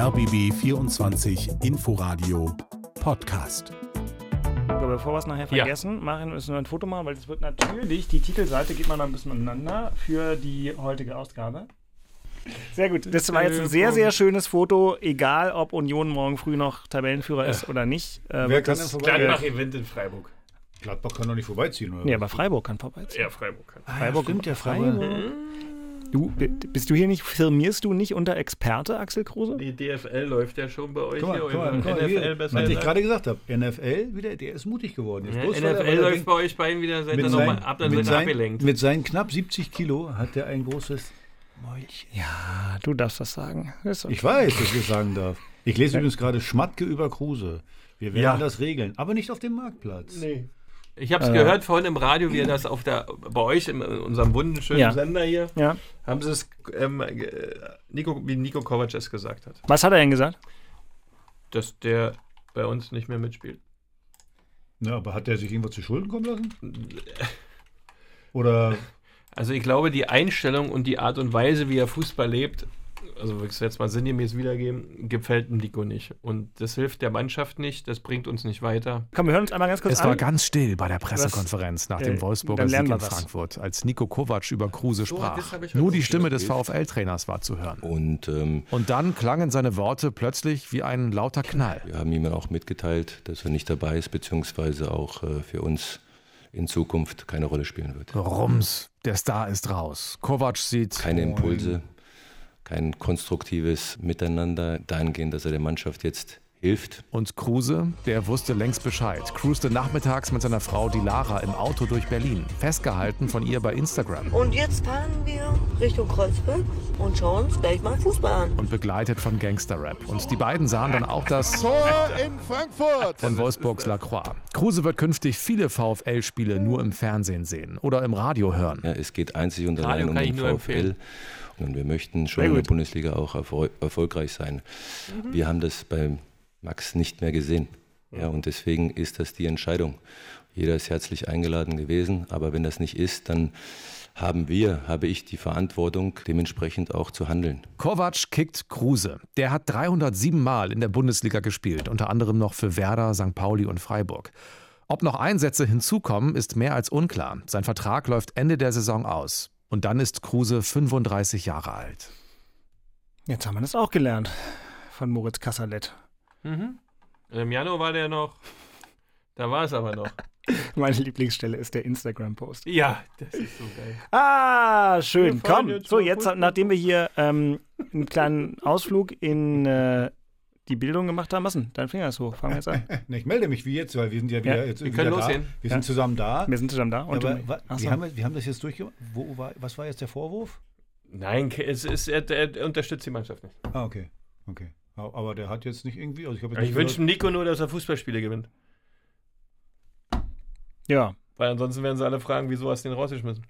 RBB 24 Inforadio Podcast. Bevor wir es nachher vergessen, machen müssen wir ein Foto machen, weil es wird natürlich, die Titelseite geht mal noch ein bisschen aneinander für die heutige Ausgabe. Sehr gut. Das war jetzt ein sehr, sehr schönes Foto, egal ob Union morgen früh noch Tabellenführer ist oder nicht. Äh, Wer wird kann das- denn vorbei? Gladbach gewinnt in Freiburg. Gladbach kann doch nicht vorbeiziehen, oder? Nee, aber Freiburg kann vorbeiziehen. Ja, Freiburg kann. Freiburg stimmt, der Freiburg. Du, bist du hier nicht, firmierst du nicht unter Experte, Axel Kruse? Die DFL läuft ja schon bei euch Guck mal, hier. guck mal, guck mal NFL hier, besser was ich gerade gesagt habe. NFL, wieder, der ist mutig geworden. Jetzt Ja, bloß, NFL er läuft bei euch beiden wieder, seid ihr mit, nochmal seinen, ab, dann mit, seid ihr abgelenkt. mit seinen knapp 70 Kilo hat er ein großes Mäulchen. Ah, du darfst das sagen. Ist okay. Ich weiß, dass ich es sagen darf. Ich lese übrigens gerade Schmatke über Kruse. Wir werden Ja. das regeln, aber nicht auf dem Marktplatz. Nee. Ich habe es Äh. gehört vorhin im Radio, wie er das auf der, bei euch in, in unserem wunderschönen Ja. Sender hier, Ja. haben sie es, ähm, äh, Nico, wie Nico Kovac es gesagt hat, Was hat er denn gesagt? dass der bei uns nicht mehr mitspielt. Na, aber hat er sich irgendwas zu Schulden kommen lassen? Oder Also ich glaube, die Einstellung und die Art und Weise, wie er Fußball lebt, also ich es jetzt mal sinngemäß wiedergeben, gefällt dem Nico nicht. Und das hilft der Mannschaft nicht, das bringt uns nicht weiter. Komm, wir hören uns einmal ganz kurz Es an. war ganz still bei der Pressekonferenz nach äh, dem Wolfsburger dann Sieg in was. Frankfurt, als Nico Kovac über Kruse sprach. heute Nur die Stimme des. VfL-Trainers war zu hören. Und ähm, Und dann klangen seine Worte plötzlich wie ein lauter Knall. wir haben ihm auch mitgeteilt, dass er nicht dabei ist, beziehungsweise auch äh, für uns in Zukunft keine Rolle spielen wird. Rums, der Star ist raus. Kovac sieht Keine Impulse, kein konstruktives Miteinander dahingehend, dass er der Mannschaft jetzt hilft. und Kruse, der wusste längst Bescheid. Cruiste nachmittags mit seiner Frau Dilara im Auto durch Berlin. Festgehalten von ihr bei Instagram. Und jetzt fahren wir Richtung Kreuzberg und schauen uns gleich mal Fußball an. Und begleitet von Gangsterrap. Und die beiden sahen dann auch das Tor in Frankfurt. von Wolfsburgs Lacroix. Kruse wird künftig viele VfL-Spiele nur im Fernsehen sehen oder im Radio hören. Ja, es geht einzig und Radio allein um den VfL. empfehlen. Und wir möchten schon in der Bundesliga auch erfol erfolgreich sein. Wir haben das bei Max nicht mehr gesehen. Ja, und deswegen ist das die Entscheidung. Jeder ist herzlich eingeladen gewesen, aber wenn das nicht ist, dann haben wir, habe ich die Verantwortung, dementsprechend auch zu handeln. Kovac kickt Kruse. Der hat 307 Mal in der Bundesliga gespielt, unter anderem noch für Werder, St. Pauli und Freiburg. Ob noch Einsätze hinzukommen, ist mehr als unklar. Sein Vertrag läuft Ende der Saison aus. Und dann ist Kruse 35 Jahre alt. Jetzt haben wir das auch gelernt von Moritz Kassalet. Mhm. Im Januar war der noch, da war es aber noch. Meine Lieblingsstelle ist der Instagram-Post. Ja, das ist so geil. Ah, schön. Komm. So, jetzt, nachdem wir hier ähm, einen kleinen Ausflug in äh, die Bildung gemacht haben, was denn? Dein Finger ist hoch. Fangen wir jetzt an. Ich melde mich wie jetzt, weil wir sind ja wieder Ja, jetzt wir können da. losgehen. Wir Ja. sind zusammen da. Wir sind zusammen da. Und aber wa- Ach wir, so. haben, wir haben das jetzt durchgemacht. Wo war, was war jetzt der Vorwurf? Nein, es ist, er, er unterstützt die Mannschaft nicht. Ah, okay. okay. Aber der hat jetzt nicht irgendwie. Also ich Ich nicht wünsche gehört- Nico nur, dass er Fußballspiele gewinnt. Ja. Weil ansonsten werden sie alle fragen, wieso hast du den rausgeschmissen?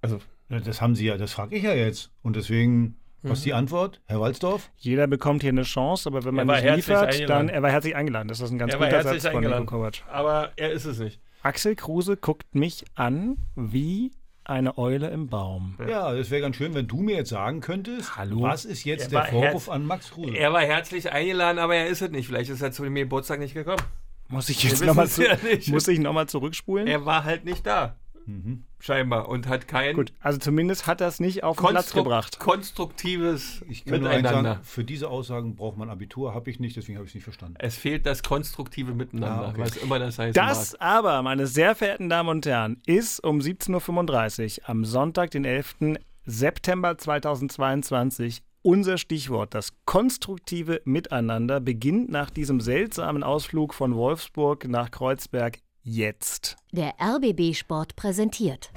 Also, Das haben Sie ja, das frage ich ja jetzt. Und deswegen, was ist die Antwort? Herr Walzdorf? Jeder bekommt hier eine Chance, aber wenn man nicht liefert, eingeladen. dann er war herzlich eingeladen. Das ist ein ganz Er guter Satz von Nico eingeladen. Kovac. aber er ist es nicht. Axel Kruse guckt mich an wie eine Eule im Baum. Ja, das wäre ganz schön, wenn du mir jetzt sagen könntest, Hallo? was ist jetzt Er der Vorwurf an Max Kruse? Er war herzlich eingeladen, aber er ist es nicht. Vielleicht ist er zu dem Geburtstag nicht gekommen. Muss ich jetzt nochmal es zu, ja muss ich noch mal zurückspulen? Er war halt nicht da. Mhm. Scheinbar. Und hat kein Gut, also zumindest hat er es nicht auf den Platz gebracht. konstruktives Ich kann Miteinander. sagen, für diese Aussagen braucht man Abitur, habe ich nicht, deswegen habe ich es nicht verstanden. Es fehlt das konstruktive Miteinander, Ah, okay. was immer das heißt. Das aber, meine sehr verehrten Damen und Herren, ist um 17.35 Uhr am Sonntag, den 11. September 2022 unser Stichwort. Das konstruktive Miteinander beginnt nach diesem seltsamen Ausflug von Wolfsburg nach Kreuzberg jetzt. Der RBB Sport präsentiert.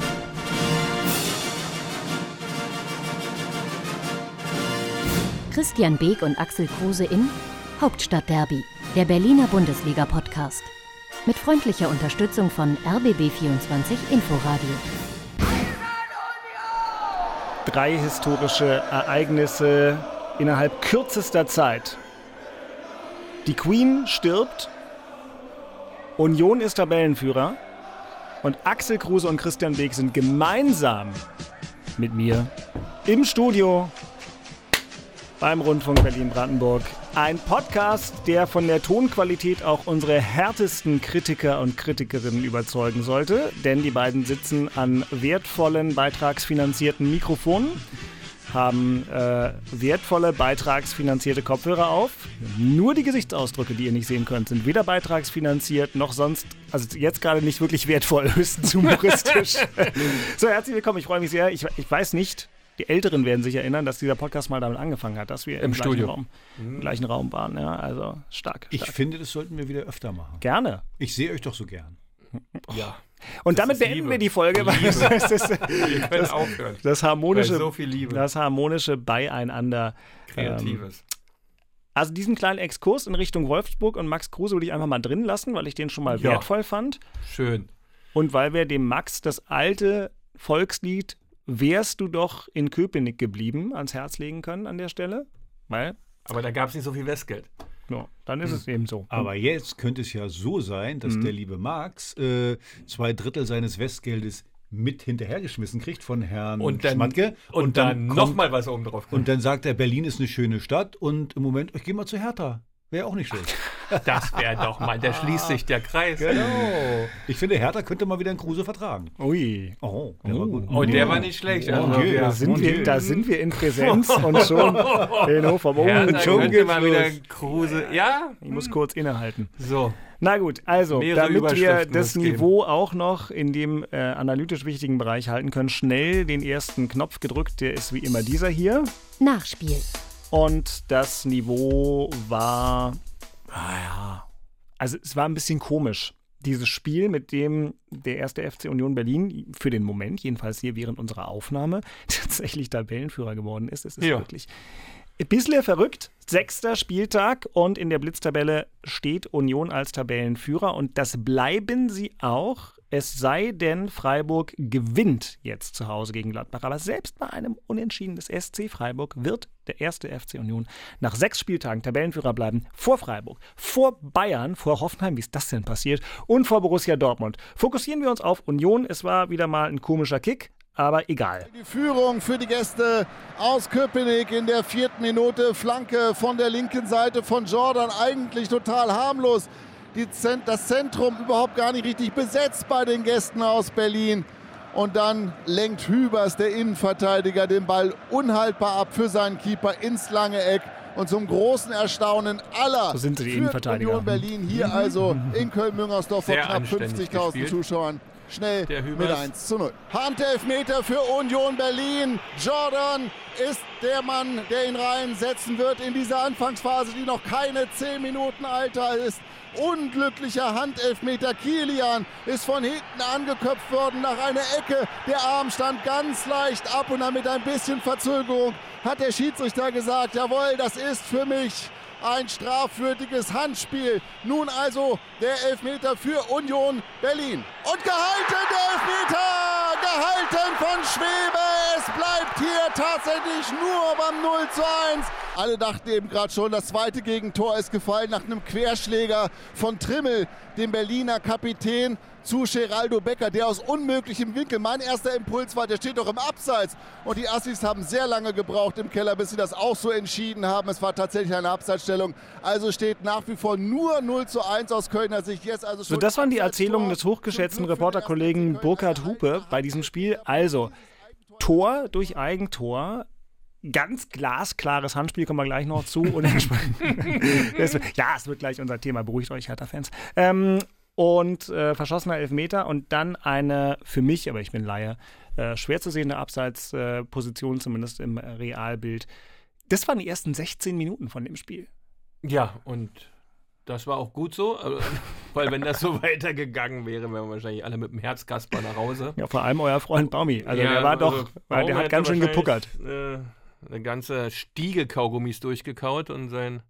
Christian Beek und Axel Kruse in Hauptstadtderby, der Berliner Bundesliga-Podcast. Mit freundlicher Unterstützung von RBB24 Inforadio. Drei historische Ereignisse innerhalb kürzester Zeit. Die Queen stirbt, Union ist Tabellenführer und Axel Kruse und Christian Beek sind gemeinsam mit mir im Studio beim Rundfunk Berlin-Brandenburg. Ein Podcast, der von der Tonqualität auch unsere härtesten Kritiker und Kritikerinnen überzeugen sollte, denn die beiden sitzen an wertvollen, beitragsfinanzierten Mikrofonen haben äh, wertvolle beitragsfinanzierte Kopfhörer auf. Nur die Gesichtsausdrücke, die ihr nicht sehen könnt, sind weder beitragsfinanziert noch sonst, also jetzt gerade nicht wirklich wertvoll, höchstens humoristisch. so, herzlich willkommen, ich freue mich sehr. Ich, ich weiß nicht, die Älteren werden sich erinnern, dass dieser Podcast mal damit angefangen hat, dass wir im, im Studio. Raum, im gleichen Raum waren. Ja, also stark, stark. Ich finde, das sollten wir wieder öfter machen. Gerne. Ich sehe euch doch so gern. Ja. Und damit beenden Liebe. wir die Folge. Das, das, das, das, aufhören. das harmonische, so das harmonische Beieinander. Kreatives. Ähm, also diesen kleinen Exkurs in Richtung Wolfsburg und Max Kruse würde ich einfach mal drin lassen, weil ich den schon mal ja. wertvoll fand. Schön. Und weil wir dem Max das alte Volkslied Wärst du doch in Köpenick geblieben ans Herz legen können an der Stelle. Weil Aber da gab es nicht so viel Westgeld. Ja, dann ist hm. es eben so. Aber jetzt könnte es ja so sein, dass hm. der liebe Marx äh, zwei Drittel seines Westgeldes mit hinterhergeschmissen kriegt von Herrn und dann, Schmatke. Und, und dann, dann nochmal was oben drauf. Und dann sagt er, Berlin ist eine schöne Stadt und im Moment, ich gehe mal zu Hertha. Wäre auch nicht schlecht. Das wäre doch mal, da schließt sich der Kreis. Genau. Ich finde, Hertha könnte mal wieder einen Kruse vertragen. Ui. Oh, der oh. war gut. Oh, der war nicht schlecht. Also, oh, okay. da, sind wir, da sind wir in Präsenz und schon den Hof vom Oben. Schon geht mal wieder Kruse. Ja? Ich muss kurz innehalten. So. Na gut, also, Mehrere damit wir das Niveau geben. auch noch in dem äh, analytisch wichtigen Bereich halten können, schnell den ersten Knopf gedrückt. Der ist wie immer dieser hier. Nachspiel. Und das Niveau war, naja, also es war ein bisschen komisch. Dieses Spiel, mit dem der erste FC Union Berlin für den Moment, jedenfalls hier während unserer Aufnahme, tatsächlich Tabellenführer geworden ist. Es ist ja. wirklich ein bisschen verrückt. Sechster Spieltag und in der Blitztabelle steht Union als Tabellenführer und das bleiben sie auch es sei denn, Freiburg gewinnt jetzt zu Hause gegen Gladbach. Aber selbst bei einem Unentschieden des SC Freiburg wird der erste FC Union nach sechs Spieltagen Tabellenführer bleiben. Vor Freiburg, vor Bayern, vor Hoffenheim, wie ist das denn passiert? Und vor Borussia Dortmund. Fokussieren wir uns auf Union. Es war wieder mal ein komischer Kick. Aber egal. Die Führung für die Gäste aus Köpenick in der vierten Minute. Flanke von der linken Seite von Jordan. Eigentlich total harmlos Zent das Zentrum überhaupt gar nicht richtig besetzt bei den Gästen aus Berlin. Und dann lenkt Hübers, der Innenverteidiger, den Ball unhaltbar ab für seinen Keeper ins lange Eck. Und zum großen Erstaunen aller so sind sie die Innenverteidiger. Union Berlin hier also in Köln-Müngersdorf vor knapp 50.000 Zuschauern schnell mit 1 zu 0. Handelfmeter für Union Berlin. Jordan ist der Mann, der ihn reinsetzen wird in dieser Anfangsphase, die noch keine 10 Minuten alter ist. Unglücklicher Handelfmeter. Kilian ist von hinten angeköpft worden nach einer Ecke. Der Arm stand ganz leicht ab und dann mit ein bisschen Verzögerung hat der Schiedsrichter gesagt, jawohl, das ist für mich ein strafwürdiges Handspiel. Nun also der Elfmeter für Union Berlin. Und gehalten der Elfmeter! Gehalten von Schwebe! Es bleibt hier tatsächlich nur beim 0 zu 1. Alle dachten eben gerade schon, das zweite Gegentor ist gefallen nach einem Querschläger von Trimmel, dem Berliner Kapitän zu Geraldo Becker, der aus unmöglichem Winkel, mein erster Impuls war, der steht doch im Abseits. Und die Assis haben sehr lange gebraucht im Keller, bis sie das auch so entschieden haben. Es war tatsächlich eine Abseitsstellung. Also steht nach wie vor nur 0 zu 1 aus Kölner Sicht. Jetzt also so, das waren die Erzählungen des hochgeschätzten Reporterkollegen Burkhard Hupe bei diesem Spiel. Also, Tor durch Eigentor, ganz glasklares Handspiel, kommen wir gleich noch zu. ja, es wird gleich unser Thema, beruhigt euch, Hertha-Fans. Ähm, und äh, verschossener Elfmeter und dann eine, für mich, aber ich bin Laie, äh, schwer zu sehende Abseitsposition, äh, zumindest im Realbild. Das waren die ersten 16 Minuten von dem Spiel. Ja, und das war auch gut so, also, weil wenn das so weitergegangen wäre, wären wir wahrscheinlich alle mit dem Herzkasper nach Hause. Ja, vor allem euer Freund Baumi. Also ja, der war doch, also der hat ganz schön gepuckert. Äh, eine ganze Stiege Kaugummis durchgekaut und sein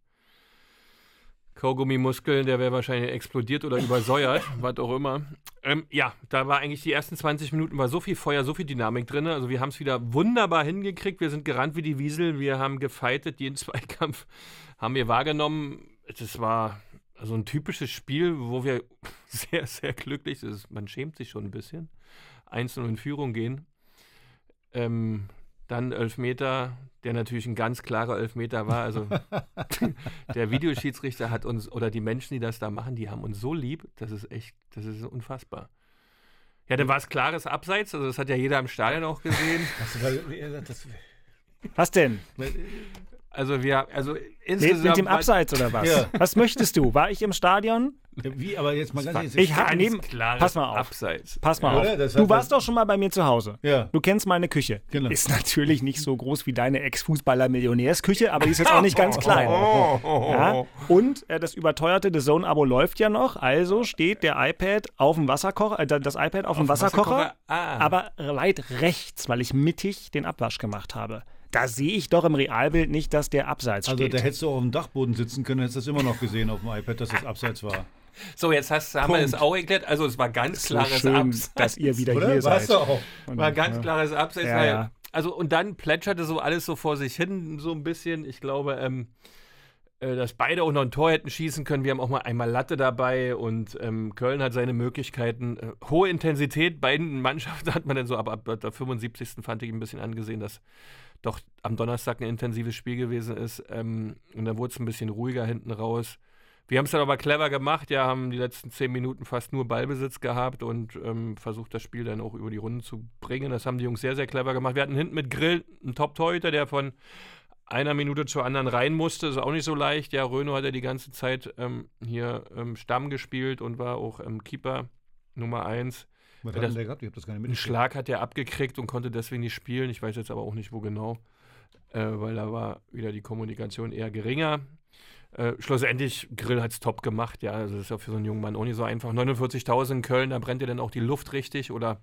Kaugummimuskel, der wäre wahrscheinlich explodiert oder übersäuert, was auch immer. Ähm, ja, da war eigentlich die ersten 20 Minuten war so viel Feuer, so viel Dynamik drin. Also wir haben es wieder wunderbar hingekriegt. Wir sind gerannt wie die Wiesel. Wir haben gefeitet. Jeden Zweikampf haben wir wahrgenommen. Das war also ein typisches Spiel, wo wir sehr, sehr glücklich sind. Man schämt sich schon ein bisschen. Einzeln in Führung gehen. Ähm, Dann Elfmeter, der natürlich ein ganz klarer Elfmeter war. Also der Videoschiedsrichter hat uns, oder die Menschen, die das da machen, die haben uns so lieb, das ist echt, das ist unfassbar. Ja, dann war es klares Abseits, also das hat ja jeder im Stadion auch gesehen. Was denn? Also wir, also insgesamt. Mit dem Abseits oder was? Ja. Was möchtest du? War ich im Stadion? Wie, aber jetzt mal ganz ehrlich. Ich habe neben. Pass mal auf. Abseits. Pass mal ja, auf. Du warst doch schon mal bei mir zu Hause. Ja. Du kennst meine Küche. Genau. Ist natürlich nicht so groß wie deine Ex-Fußballer-Millionärsküche, aber die ist jetzt auch nicht ganz klein. Ja? Und äh, das überteuerte The Zone-Abo läuft ja noch. Also steht der iPad auf dem Wasserkocher, äh, das iPad auf, auf dem Wasserkocher, Wasserkocher? Ah. aber weit rechts, weil ich mittig den Abwasch gemacht habe da sehe ich doch im Realbild nicht, dass der abseits also, steht. Also da hättest du auf dem Dachboden sitzen können, hättest du das immer noch gesehen auf dem iPad, dass das abseits war. So, jetzt hast, haben Punkt. wir es auch erklärt. Also es war ganz so klares schön, Abseits. dass ihr wieder Oder? hier Warst seid. Auch. War ganz ja. klares Abseits. Ja, ja. Also und dann plätscherte so alles so vor sich hin, so ein bisschen. Ich glaube, ähm, äh, dass beide auch noch ein Tor hätten schießen können. Wir haben auch mal einmal Latte dabei und ähm, Köln hat seine Möglichkeiten. Äh, hohe Intensität, beiden Mannschaften hat man dann so ab, ab der 75. fand ich ein bisschen angesehen, dass doch am Donnerstag ein intensives Spiel gewesen ist. Ähm, und dann wurde es ein bisschen ruhiger hinten raus. Wir haben es dann aber clever gemacht, ja, haben die letzten zehn Minuten fast nur Ballbesitz gehabt und ähm, versucht, das Spiel dann auch über die Runden zu bringen. Das haben die Jungs sehr, sehr clever gemacht. Wir hatten hinten mit Grill einen Top-Torhüter, der von einer Minute zur anderen rein musste. Ist auch nicht so leicht. Ja, Röno hat ja die ganze Zeit ähm, hier ähm, Stamm gespielt und war auch ähm, Keeper Nummer eins. Was hat der gehabt? Ich habe das gar nicht Einen Schlag hat er abgekriegt und konnte deswegen nicht spielen. Ich weiß jetzt aber auch nicht, wo genau, äh, weil da war wieder die Kommunikation eher geringer. Äh, schlussendlich, Grill hat es top gemacht, ja. Also das ist ja für so einen jungen Mann auch nicht so einfach. 49.000 in Köln, da brennt ja dann auch die Luft richtig oder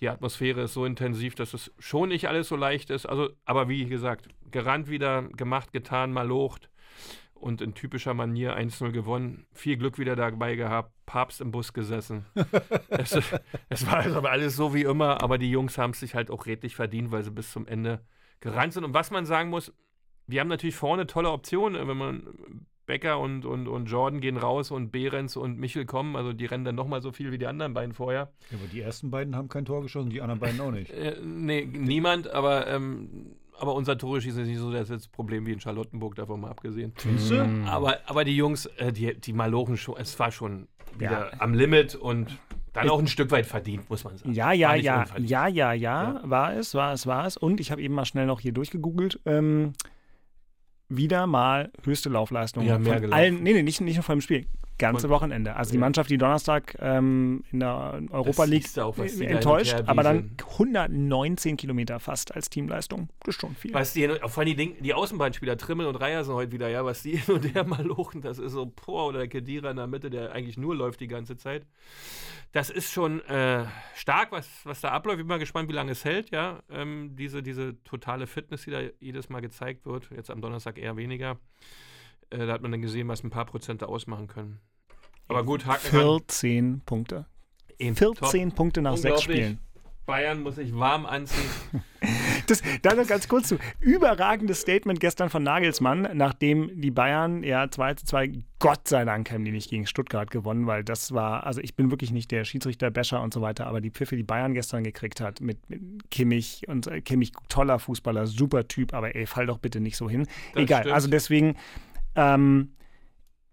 die Atmosphäre ist so intensiv, dass es schon nicht alles so leicht ist. Also, aber wie gesagt, gerannt wieder, gemacht, getan, mal locht und in typischer Manier 1-0 gewonnen. Viel Glück wieder dabei gehabt, Papst im Bus gesessen. es, es, war also alles so wie immer, aber die Jungs haben es sich halt auch redlich verdient, weil sie bis zum Ende gerannt sind. Und was man sagen muss, wir haben natürlich vorne tolle Optionen, wenn man Becker und, und, und Jordan gehen raus und Behrens und Michel kommen. Also die rennen dann nochmal so viel wie die anderen beiden vorher. Ja, aber die ersten beiden haben kein Tor geschossen, die anderen beiden auch nicht. Äh, nee, niemand, aber ähm, aber unser Tore schießen ist nicht so das Problem wie in Charlottenburg, davon mal abgesehen. Mhm. Aber, aber die Jungs, äh, die, die Malochen schon, es war schon wieder ja. am Limit und dann auch ein Stück weit verdient, muss man sagen. Ja, ja, ja, ja, ja, ja, ja, war es, war es, war es. Und ich habe eben mal schnell noch hier durchgegoogelt. Ähm, wieder mal höchste Laufleistung. Ja, von allen, nee, nee, nicht, nicht nur vor dem Spiel ganze Wochenende. Also die Mannschaft, die Donnerstag ähm, in der Europa League auch, enttäuscht, aber dann 119 Kilometer fast als Teamleistung. Das ist schon viel. Was die, vor allem die, die Außenbahnspieler Trimmel und Reier sind heute wieder, ja, was die hin und her mal lochen, das ist so, boah, oder Kedira in der Mitte, der eigentlich nur läuft die ganze Zeit. Das ist schon äh, stark, was, was da abläuft. Ich bin mal gespannt, wie lange es hält, ja. Ähm, diese, diese totale Fitness, die da jedes Mal gezeigt wird. Jetzt am Donnerstag eher weniger. Äh, da hat man dann gesehen, was ein paar Prozente ausmachen können. Aber gut, Haken 14 an. Punkte. Eben 14 top. Punkte nach sechs Spielen. Bayern muss sich warm anziehen. das, da noch ganz kurz zu. Überragendes Statement gestern von Nagelsmann, nachdem die Bayern ja 2 zu 2, Gott sei Dank haben die nicht gegen Stuttgart gewonnen, weil das war, also ich bin wirklich nicht der Schiedsrichter, Bescher und so weiter, aber die Pfiffe, die Bayern gestern gekriegt hat mit, mit Kimmich und äh, Kimmich, toller Fußballer, super Typ, aber ey, fall doch bitte nicht so hin. Das Egal, stimmt. also deswegen ähm,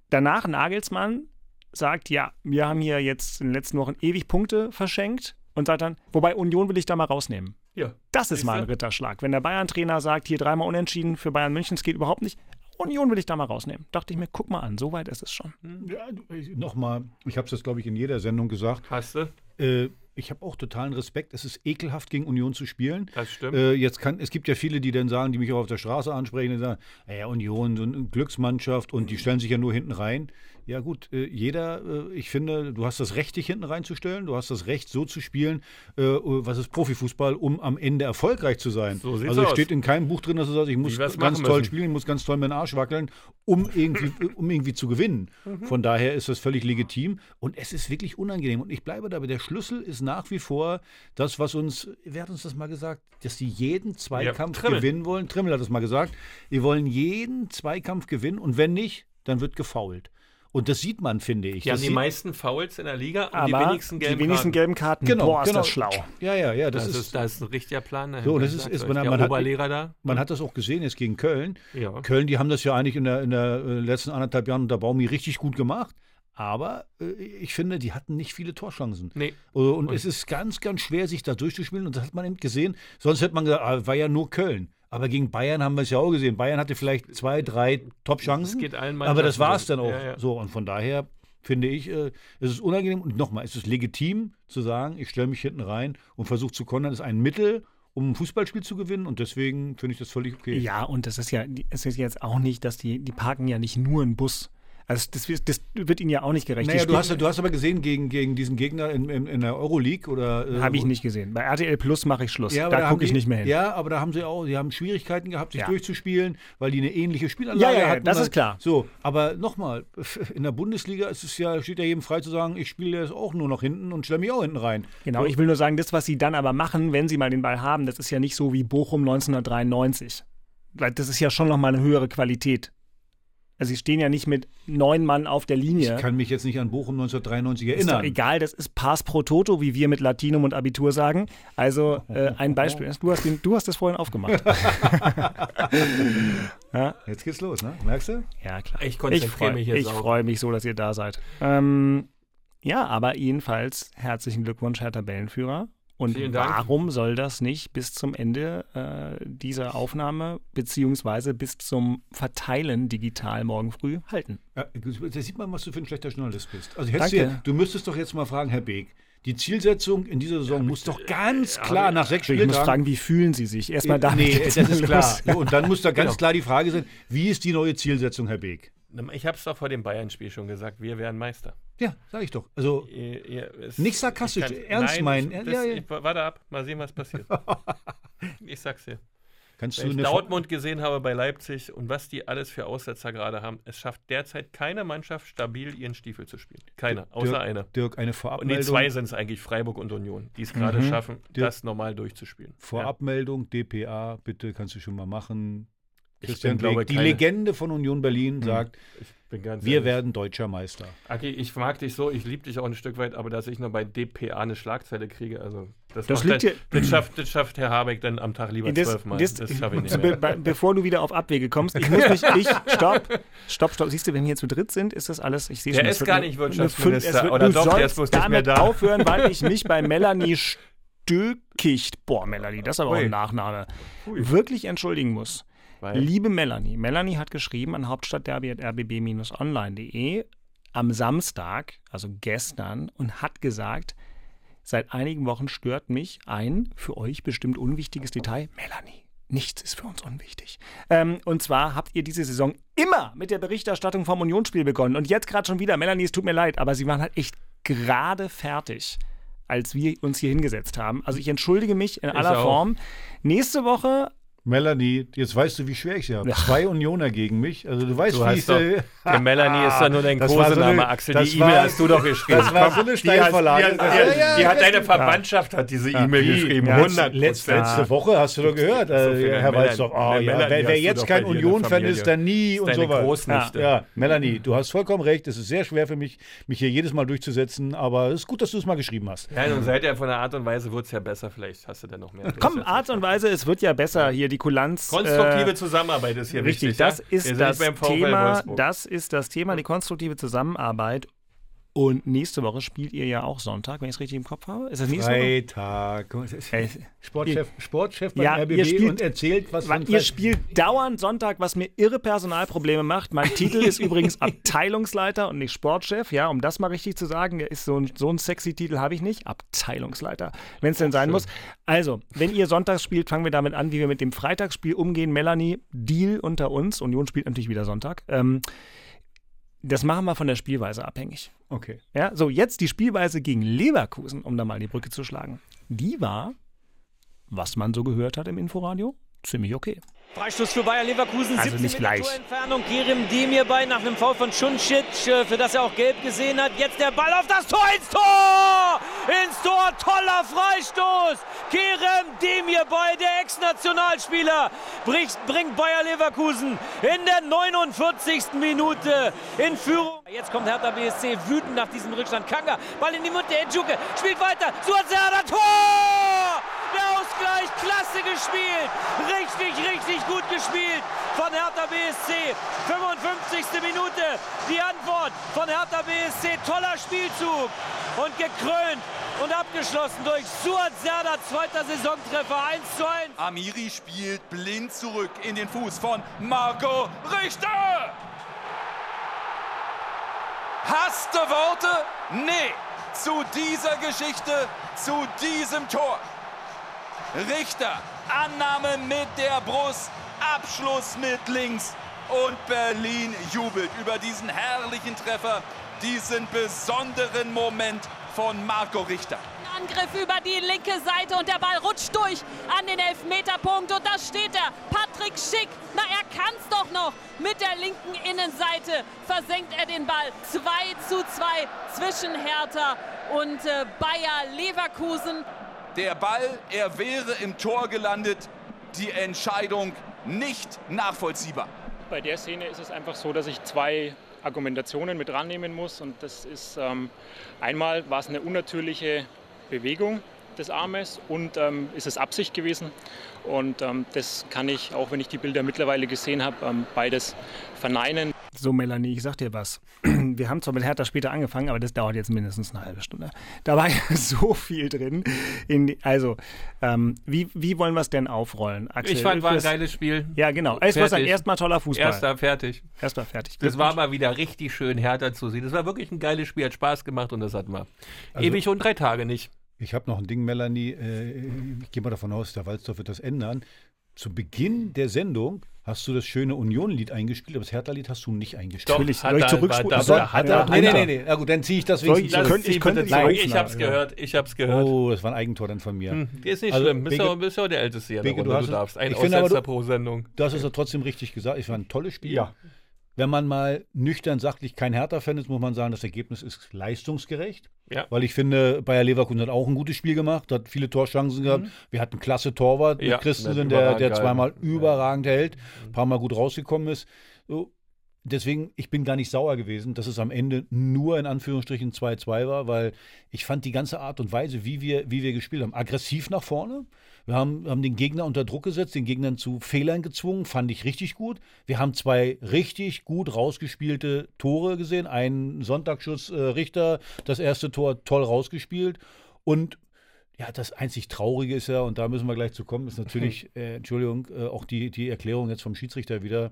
danach Nagelsmann sagt, ja, wir haben hier jetzt in den letzten Wochen ewig Punkte verschenkt und sagt dann, wobei Union will ich da mal rausnehmen. Ja. Das ist mal ein Ritterschlag. Wenn der Bayern-Trainer sagt, hier dreimal unentschieden für Bayern München, es geht überhaupt nicht. Union will ich da mal rausnehmen. Dachte ich mir, guck mal an, so weit ist es schon. Hm. Ja, nochmal, ich habe es glaube ich, in jeder Sendung gesagt. Hast du? Äh, ich habe auch totalen Respekt. Es ist ekelhaft, gegen Union zu spielen. Das stimmt. Äh, jetzt kann, es gibt ja viele, die dann sagen, die mich auch auf der Straße ansprechen und sagen, ja, Union, so eine Glücksmannschaft und die stellen sich ja nur hinten rein. Ja gut, äh, jeder, äh, ich finde, du hast das Recht, dich hinten reinzustellen. Du hast das Recht, so zu spielen, äh, was ist Profifußball, um am Ende erfolgreich zu sein. So also es steht in keinem Buch drin, dass du sagst, ich muss ganz toll müssen. spielen, ich muss ganz toll meinen Arsch wackeln, um irgendwie, um irgendwie zu gewinnen. Mhm. Von daher ist das völlig legitim und es ist wirklich unangenehm. Und ich bleibe dabei, der Schlüssel ist nach wie vor das, was uns, wer hat uns das mal gesagt, dass sie jeden Zweikampf ja, gewinnen wollen. Trimmel hat das mal gesagt. Wir wollen jeden Zweikampf gewinnen und wenn nicht, dann wird gefault. Und das sieht man, finde ich. Die das haben die meisten Fouls in der Liga und die wenigsten gelben, die wenigsten gelben Karten. Genau, Boah, ist genau. das schlau. Ja, ja, ja. Das, das ist, ist, da ist ein richtiger Plan. Dahinter. So, das ist, ist man, man, hat, da. man hat das auch gesehen jetzt gegen Köln. Ja. Köln, die haben das ja eigentlich in der, in der äh, letzten anderthalb Jahren unter Baumi richtig gut gemacht. Aber äh, ich finde, die hatten nicht viele Torchancen. Nee. Äh, und, und, es ist ganz, ganz schwer, sich da durchzuspielen. Und das hat man eben gesehen. Sonst hätte man gesagt, ah, war ja nur Köln. Aber gegen Bayern haben wir es ja auch gesehen. Bayern hatte vielleicht zwei, drei Top-Chancen. Aber das war es dann auch. Ja, ja. So, und von daher finde ich, äh, es ist unangenehm. Und nochmal, es ist legitim zu sagen, ich stelle mich hinten rein und versuche zu kontern. Das ist ein Mittel, um ein Fußballspiel zu gewinnen und deswegen finde ich das völlig okay. Ja, und das ist ja, es ist jetzt auch nicht, dass die, die parken ja nicht nur einen Bus also das, das, wird ihnen ja auch nicht gerecht. Naja, du hast, du hast aber gesehen gegen, gegen diesen Gegner in, in, in der Euroleague oder. Äh, Habe ich nicht gesehen. Bei RTL Plus mache ich Schluss. Ja, da gucke ich nicht mehr hin. Ja, aber da haben sie auch, sie haben Schwierigkeiten gehabt, sich ja. durchzuspielen, weil die eine ähnliche Spielanlage ja, ja, hatten. das ist klar. So, aber nochmal, in der Bundesliga ist es ja, steht ja jedem frei zu sagen, ich spiele jetzt auch nur noch hinten und stelle mich auch hinten rein. Genau, so. ich will nur sagen, das, was sie dann aber machen, wenn sie mal den Ball haben, das ist ja nicht so wie Bochum 1993. Weil das ist ja schon nochmal eine höhere Qualität. Also sie stehen ja nicht mit neun Mann auf der Linie. Ich kann mich jetzt nicht an Bochum 1993 erinnern. Ist doch egal, das ist Pass pro Toto, wie wir mit Latinum und Abitur sagen. Also äh, ein Beispiel. Du hast, den, du hast das vorhin aufgemacht. ja. Jetzt geht's los, ne? Merkst du? Ja, klar. Ich konzentriere mich jetzt Ich freue mich so, dass ihr da seid. Ähm, ja, aber jedenfalls herzlichen Glückwunsch, Herr Tabellenführer. Und warum soll das nicht bis zum Ende äh, dieser Aufnahme beziehungsweise bis zum Verteilen digital morgen früh halten? Ja, da sieht man, was du für ein schlechter Journalist bist. Also Danke. Ja, du müsstest doch jetzt mal fragen, Herr Beek. Die Zielsetzung in dieser Saison ja, muss doch ganz klar nach sechs Spieltagen. Ich muss fragen, wie fühlen Sie sich? Erstmal da. Nee, das ist klar. Und dann muss da ganz genau. klar die Frage sein: Wie ist die neue Zielsetzung, Herr Beek? Ich habe es doch vor dem Bayern-Spiel schon gesagt, wir wären Meister. Ja, sag ich doch. Also ihr, ihr, es, nicht sarkastisch, kann, ernst meinen. Ja, ja, ja. warte ab, mal sehen, was passiert. ich sag's dir. Kannst Wenn ich Dortmund gesehen habe bei Leipzig und was die alles für Aussetzer gerade haben, es schafft derzeit keine Mannschaft stabil ihren Stiefel zu spielen. Keine, außer Dirk, eine. Dirk, eine Vorabmeldung. Und die zwei sind es eigentlich, Freiburg und Union, die es gerade mhm. schaffen, Dirk, das normal durchzuspielen. Vorabmeldung, DPA, bitte kannst du schon mal machen. Christian Glaube, die Legende von Union Berlin, hm. sagt, wir ehrlich. werden deutscher Meister. Aki, ich mag dich so, ich liebe dich auch ein Stück weit, aber dass ich nur bei DPA eine Schlagzeile kriege, also das, das, liegt dann, das, schafft, das schafft Herr Habeck dann am Tag lieber zwölfmal. Das, das schaffe ich nicht mehr. Be bevor du wieder auf Abwege kommst, ich muss mich, ich, stopp, stopp, stopp. Siehst du, wenn wir hier zu dritt sind, ist das alles, ich sehe schon. Der ist gar nicht Wirtschaftsminister, wird, oder du doch, der ist bloß nicht mehr da. aufhören, weil ich mich bei Melanie Stökicht, boah, Melanie, das ist aber Ui. auch ein Nachname, Ui. wirklich entschuldigen muss. Weil? Liebe Melanie, Melanie hat geschrieben an hauptstadtderby.rbb-online.de am Samstag, also gestern, und hat gesagt, seit einigen Wochen stört mich ein für euch bestimmt unwichtiges Detail. Melanie, nichts ist für uns unwichtig. Ähm, und zwar habt ihr diese Saison immer mit der Berichterstattung vom Unionsspiel begonnen. Und jetzt gerade schon wieder, Melanie, es tut mir leid, aber sie waren halt echt gerade fertig als wir uns hier hingesetzt haben. Also ich entschuldige mich in ich aller auch. Form. Nächste Woche Melanie, jetzt weißt du, wie schwer ich sie habe. Ja. Zwei Unioner gegen mich. Also du weißt, du wie ich doch, Der Melanie ist ja nur dein Kosename, so Axel. Die E-Mail hast du doch geschrieben. Das war so eine Steilvorlage. Die, die, die, die, hat deine Verwandtschaft hat diese E-Mail geschrieben. 100 letzte, letzte Woche hast du doch gehört, äh, Herr Walzdorf. Oh, ja, wer, wer jetzt kein Union-Fan ist, dann nie und so weiter. Ja, Melanie, du hast vollkommen recht. Es ist sehr schwer für mich, mich hier jedes Mal durchzusetzen. Aber es ist gut, dass du es mal geschrieben hast. Ja, und seid ja von der Art und Weise wird es ja besser. Vielleicht hast du dann noch mehr. Komm, Art und Weise, es wird ja besser hier. Die Kulanz. Konstruktive äh, Zusammenarbeit ist hier richtig. Richtig, das ist das Thema. Das ist das Thema, die konstruktive Zusammenarbeit. Und nächste Woche spielt ihr ja auch Sonntag, wenn ich es richtig im Kopf habe. Ist das nächste Freitag. Woche? Sportchef, Sportchef beim ja, RBB spielt, und erzählt, was von Ihr spielt dauernd Sonntag, was mir irre Personalprobleme macht. Mein Titel ist übrigens Abteilungsleiter und nicht Sportchef. Ja, um das mal richtig zu sagen, ist so ein, so ein sexy Titel habe ich nicht. Abteilungsleiter, wenn es denn sein muss. Also, wenn ihr Sonntags spielt, fangen wir damit an, wie wir mit dem Freitagsspiel umgehen. Melanie, Deal unter uns. Union spielt natürlich wieder Sonntag. Ähm, das machen wir von der Spielweise abhängig. Okay. Ja, so jetzt die Spielweise gegen Leverkusen, um da mal die Brücke zu schlagen. Die war, was man so gehört hat im Inforadio, ziemlich okay. Freistoß für Bayer Leverkusen, also 17 Meter Torentfernung. Kerem Demir bei nach einem Foul von Schuncic, äh, für das er auch gelb gesehen hat. Jetzt der Ball auf das Tor ins Tor! ins Tor. Toller Freistoß. Kerem Demirbay, der Ex-Nationalspieler, bringt Bayer Leverkusen in der 49. Minute in Führung. Jetzt kommt Hertha BSC wütend nach diesem Rückstand. Kanga, Ball in die Mitte, Ejuke spielt weiter. Suazerda, Tor! Gespielt. Richtig, richtig gut gespielt von Hertha BSC. 55. Minute, die Antwort von Hertha BSC. Toller Spielzug und gekrönt und abgeschlossen durch Suat Serdar, zweiter Saisontreffer, 1 zu 1. Amiri spielt blind zurück in den Fuß von Marco Richter. Hast du Worte? Nee, zu dieser Geschichte, zu diesem Tor. Richter, Annahme mit der Brust, Abschluss mit links und Berlin jubelt über diesen herrlichen Treffer, diesen besonderen Moment von Marco Richter. Angriff über die linke Seite und der Ball rutscht durch an den Elfmeterpunkt und da steht er. Patrick Schick, na er kann's doch noch. Mit der linken Innenseite versenkt er den Ball. 2 zu 2 zwischen Hertha und äh, Bayer Leverkusen. Der Ball, er wäre im Tor gelandet. Die Entscheidung nicht nachvollziehbar. Bei der Szene ist es einfach so, dass ich zwei Argumentationen mit rannehmen muss. Und das ist ähm, einmal war es eine unnatürliche Bewegung des Armes und ähm, ist es Absicht gewesen. Und ähm, das kann ich, auch wenn ich die Bilder mittlerweile gesehen habe, ähm, beides verneinen. So, Melanie, ich sag dir was. Wir haben zwar mit Hertha später angefangen, aber das dauert jetzt mindestens eine halbe Stunde. Da war ja so viel drin. In, also, ähm, wie, wie wollen wir es denn aufrollen, Axel? Ich fand, war ein geiles Spiel. Ja, genau. Es war erstmal toller Fußball. Erster fertig. Erstmal fertig. Das war mal wieder richtig schön, Hertha zu sehen. Das war wirklich ein geiles Spiel, hat Spaß gemacht und das hatten wir also, ewig und drei Tage nicht. Ich habe noch ein Ding, Melanie. Äh, ich gehe mal davon aus, der Walzdorf wird das ändern. Zu Beginn der Sendung hast du das schöne Union-Lied eingespielt, aber das Hertha-Lied hast du nicht eingespielt. Doch, Natürlich, hat er, zurückspulen. So, hat er, nee, nee, nee, nee. Na gut, dann ziehe ich das wenigstens ich, zurück. Ich, könnte nein, ich hab's gehört, ich hab's gehört. Oh, das war ein Eigentor dann von mir. Hm, ist nicht also, schlimm, bist du bist ja der Älteste hier. Beke, du, hast, du darfst. Ein Aussetzer pro Sendung. Du hast es trotzdem richtig gesagt. Es war ein tolles Spiel. Ja. Wenn man mal nüchtern sachlich kein Hertha-Fan ist, muss man sagen, das Ergebnis ist leistungsgerecht. Ja. Weil ich finde, Bayer Leverkusen hat auch ein gutes Spiel gemacht, hat viele Torchancen gehabt. Mhm. Wir hatten klasse Torwart mit ja, Christensen, der, der zweimal überragend hält, ein paar Mal gut rausgekommen ist. So, deswegen, ich bin gar nicht sauer gewesen, dass es am Ende nur in Anführungsstrichen 2-2 war, weil ich fand die ganze Art und Weise, wie wir, wie wir gespielt haben, aggressiv nach vorne. Wir haben, haben den Gegner unter Druck gesetzt, den Gegnern zu Fehlern gezwungen, fand ich richtig gut. Wir haben zwei richtig gut rausgespielte Tore gesehen. Ein Sonntagsschuss äh, Richter, das erste Tor toll rausgespielt. Und ja, das einzig Traurige ist ja, und da müssen wir gleich zu kommen, ist natürlich, äh, Entschuldigung, äh, auch die, die Erklärung jetzt vom Schiedsrichter wieder.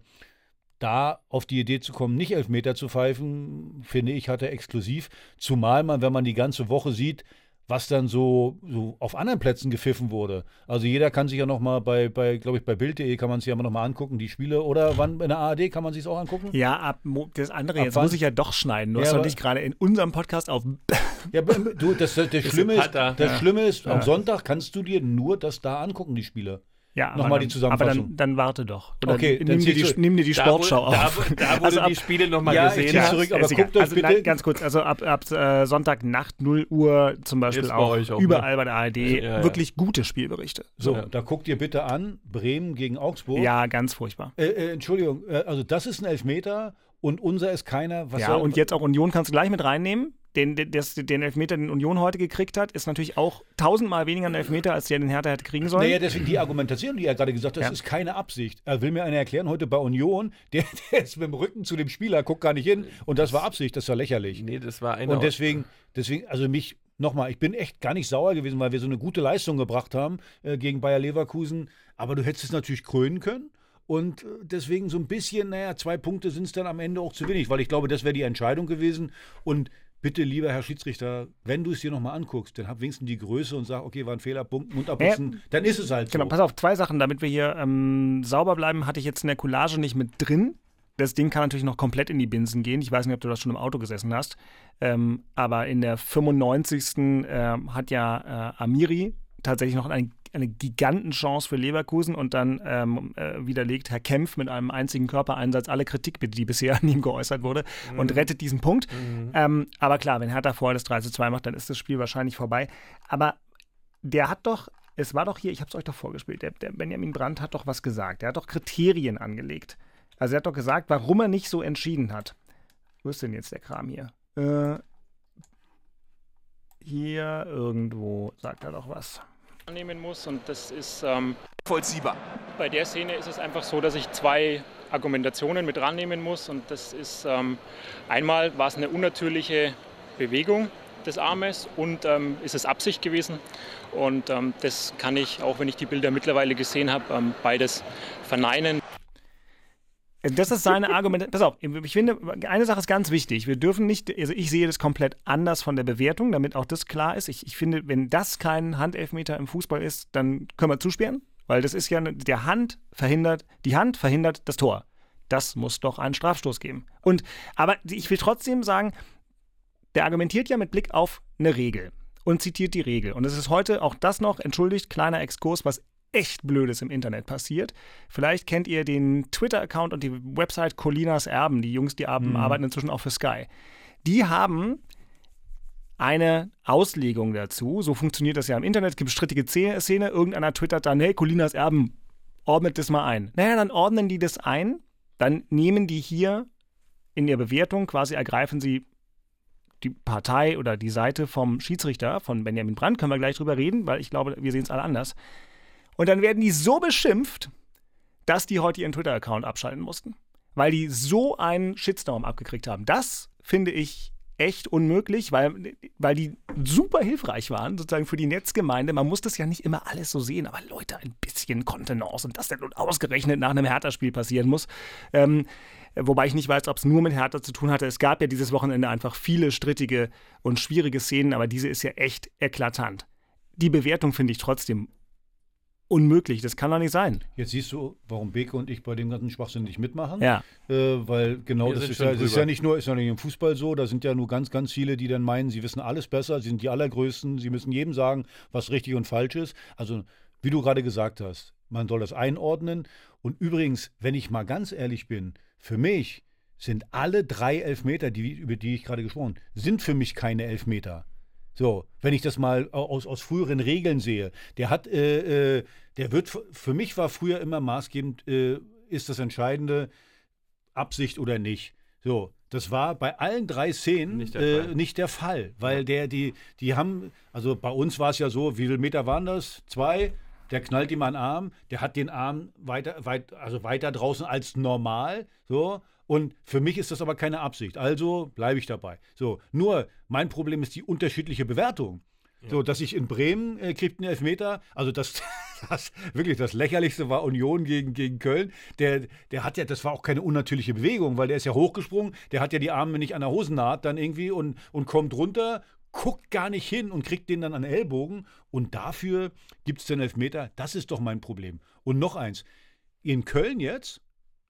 Da auf die Idee zu kommen, nicht Elfmeter zu pfeifen, finde ich, hat er exklusiv. Zumal man, wenn man die ganze Woche sieht, was dann so, so auf anderen Plätzen gepfiffen wurde. Also jeder kann sich ja noch mal bei, bei glaube ich, bei Bild.de kann man sich ja noch mal angucken, die Spiele. Oder wann in der ARD kann man sich auch angucken? Ja, ab das andere, ab jetzt wann? muss ich ja doch schneiden. Du ja, hast doch nicht gerade in unserem Podcast auf... ja, du, das, das, das Schlimme ist, das ja. Schlimme ist, am Sonntag kannst du dir nur das da angucken, die Spiele. Ja, nochmal die Zusammenfassung. Aber dann, dann warte doch. Oder okay, nimm, dir die, nimm dir die Sportschau da, auf. Da, da wurde also ab, die Spiele nochmal ja, gesehen. Ja, zurück, aber guckt euch also bitte. ganz kurz, also ab, ab äh, Sonntagnacht 0 Uhr zum Beispiel auch, auch, überall ne? bei der ARD ja, wirklich gute Spielberichte. So, da guckt ihr bitte an, Bremen gegen Augsburg. Ja, ganz furchtbar. Äh, äh, Entschuldigung, äh, also das ist ein Elfmeter und unser ist keiner. Was ja, und jetzt auch Union kannst du gleich mit reinnehmen den, des, den Elfmeter, den Union heute gekriegt hat, ist natürlich auch tausendmal weniger ein Elfmeter, als der den Hertha hätte kriegen sollen. Naja, deswegen die Argumentation, die er gerade gesagt hat, das ja. ist keine Absicht. Er will mir einer erklären, heute bei Union, der, der, ist mit dem Rücken zu dem Spieler, guckt gar nicht hin und das war Absicht, das war lächerlich. Nee, das war eine Und deswegen, deswegen, also mich, nochmal, ich bin echt gar nicht sauer gewesen, weil wir so eine gute Leistung gebracht haben äh, gegen Bayer Leverkusen, aber du hättest es natürlich krönen können. Und äh, deswegen so ein bisschen, naja, zwei Punkte sind es dann am Ende auch zu wenig, weil ich glaube, das wäre die Entscheidung gewesen. Und bitte, lieber Herr Schiedsrichter, wenn du es dir nochmal anguckst, dann hab wenigstens die Größe und sag, okay, war ein Fehler, Mund abputzen, äh, dann ist es halt genau, so. Genau, pass auf, zwei Sachen, damit wir hier ähm, sauber bleiben, hatte ich jetzt in der Collage nicht mit drin. Das Ding kann natürlich noch komplett in die Binsen gehen. Ich weiß nicht, ob du das schon im Auto gesessen hast. Ähm, aber in der 95. Äh, hat ja äh, Amiri tatsächlich noch ein, eine Gigantenchance für Leverkusen und dann ähm, äh, widerlegt Herr Kempf mit einem einzigen Körpereinsatz alle Kritik, die bisher an ihm geäußert wurde mhm. und rettet diesen Punkt. Mhm. Ähm, aber klar, wenn Hertha vorher das 3 zu 2 macht, dann ist das Spiel wahrscheinlich vorbei. Aber der hat doch, es war doch hier, ich habe es euch doch vorgespielt, der, der Benjamin Brandt hat doch was gesagt. Der hat doch Kriterien angelegt. Also er hat doch gesagt, warum er nicht so entschieden hat. Wo ist denn jetzt der Kram hier? Äh, hier irgendwo sagt er doch was. Annehmen muss und das ist ähm, vollziehbar. Bei der Szene ist es einfach so, dass ich zwei Argumentationen mit rannehmen muss und das ist ähm, einmal war es eine unnatürliche Bewegung des Armes und ähm, ist es Absicht gewesen und ähm, das kann ich, auch wenn ich die Bilder mittlerweile gesehen habe, ähm, beides verneinen. Das ist seine Argumente. Pass auf, ich finde, eine Sache ist ganz wichtig. Wir dürfen nicht, also ich sehe das komplett anders von der Bewertung, damit auch das klar ist. Ich, ich finde, wenn das kein Handelfmeter im Fußball ist, dann können wir zusperren, weil das ist ja, der Hand verhindert, die Hand verhindert das Tor. Das muss doch einen Strafstoß geben. Und, aber ich will trotzdem sagen, der argumentiert ja mit Blick auf eine Regel und zitiert die Regel. Und es ist heute auch das noch, entschuldigt, kleiner Exkurs, was echt Blödes im Internet passiert. Vielleicht kennt ihr den Twitter-Account und die Website Colinas Erben. Die Jungs, die mhm. arbeiten inzwischen auch für Sky. Die haben eine Auslegung dazu. So funktioniert das ja im Internet. Es gibt strittige Szene. Irgendeiner twittert dann, hey, Colinas Erben, ordnet das mal ein. Naja, dann ordnen die das ein. Dann nehmen die hier in der Bewertung quasi ergreifen sie die Partei oder die Seite vom Schiedsrichter, von Benjamin Brandt, können wir gleich drüber reden, weil ich glaube, wir sehen es alle anders. Und dann werden die so beschimpft, dass die heute ihren Twitter-Account abschalten mussten. Weil die so einen Shitstorm abgekriegt haben. Das finde ich echt unmöglich, weil, weil die super hilfreich waren, sozusagen für die Netzgemeinde. Man muss das ja nicht immer alles so sehen, aber Leute, ein bisschen Kontenance und das dann ausgerechnet nach einem Hertha-Spiel passieren muss. Ähm, wobei ich nicht weiß, ob es nur mit Hertha zu tun hatte. Es gab ja dieses Wochenende einfach viele strittige und schwierige Szenen, aber diese ist ja echt eklatant. Die Bewertung finde ich trotzdem unmöglich. Das kann doch nicht sein. Jetzt siehst du, warum Beke und ich bei dem ganzen Schwachsinn nicht mitmachen. Ja. Äh, weil genau Wir das ist ja, das ist ja nicht nur ist ja nicht im Fußball so. Da sind ja nur ganz, ganz viele, die dann meinen, sie wissen alles besser, sie sind die Allergrößten, sie müssen jedem sagen, was richtig und falsch ist. Also, wie du gerade gesagt hast, man soll das einordnen. Und übrigens, wenn ich mal ganz ehrlich bin, für mich sind alle drei Elfmeter, die, über die ich gerade gesprochen habe, sind für mich keine Elfmeter. So, wenn ich das mal aus, aus früheren Regeln sehe. Der hat, äh, äh, der wird, für mich war früher immer maßgebend, äh, ist das Entscheidende, Absicht oder nicht. So, das war bei allen drei Szenen nicht der, äh, nicht der Fall, weil ja. der, die, die haben, also bei uns war es ja so, wie viele Meter waren das? Zwei? Der knallt ihm an den Arm, der hat den Arm weiter, weit, also weiter draußen als normal, so, und für mich ist das aber keine Absicht. Also bleibe ich dabei. So, nur mein Problem ist die unterschiedliche Bewertung. Ja. So, dass ich in Bremen äh, kriegt einen Elfmeter, also das, das wirklich das lächerlichste war Union gegen, gegen Köln. Der, der hat ja, das war auch keine unnatürliche Bewegung, weil der ist ja hochgesprungen, der hat ja die Arme nicht an der Hosennaht dann irgendwie und, und kommt runter, guckt gar nicht hin und kriegt den dann an den Ellbogen und dafür gibt es den Elfmeter. Das ist doch mein Problem. Und noch eins, in Köln jetzt,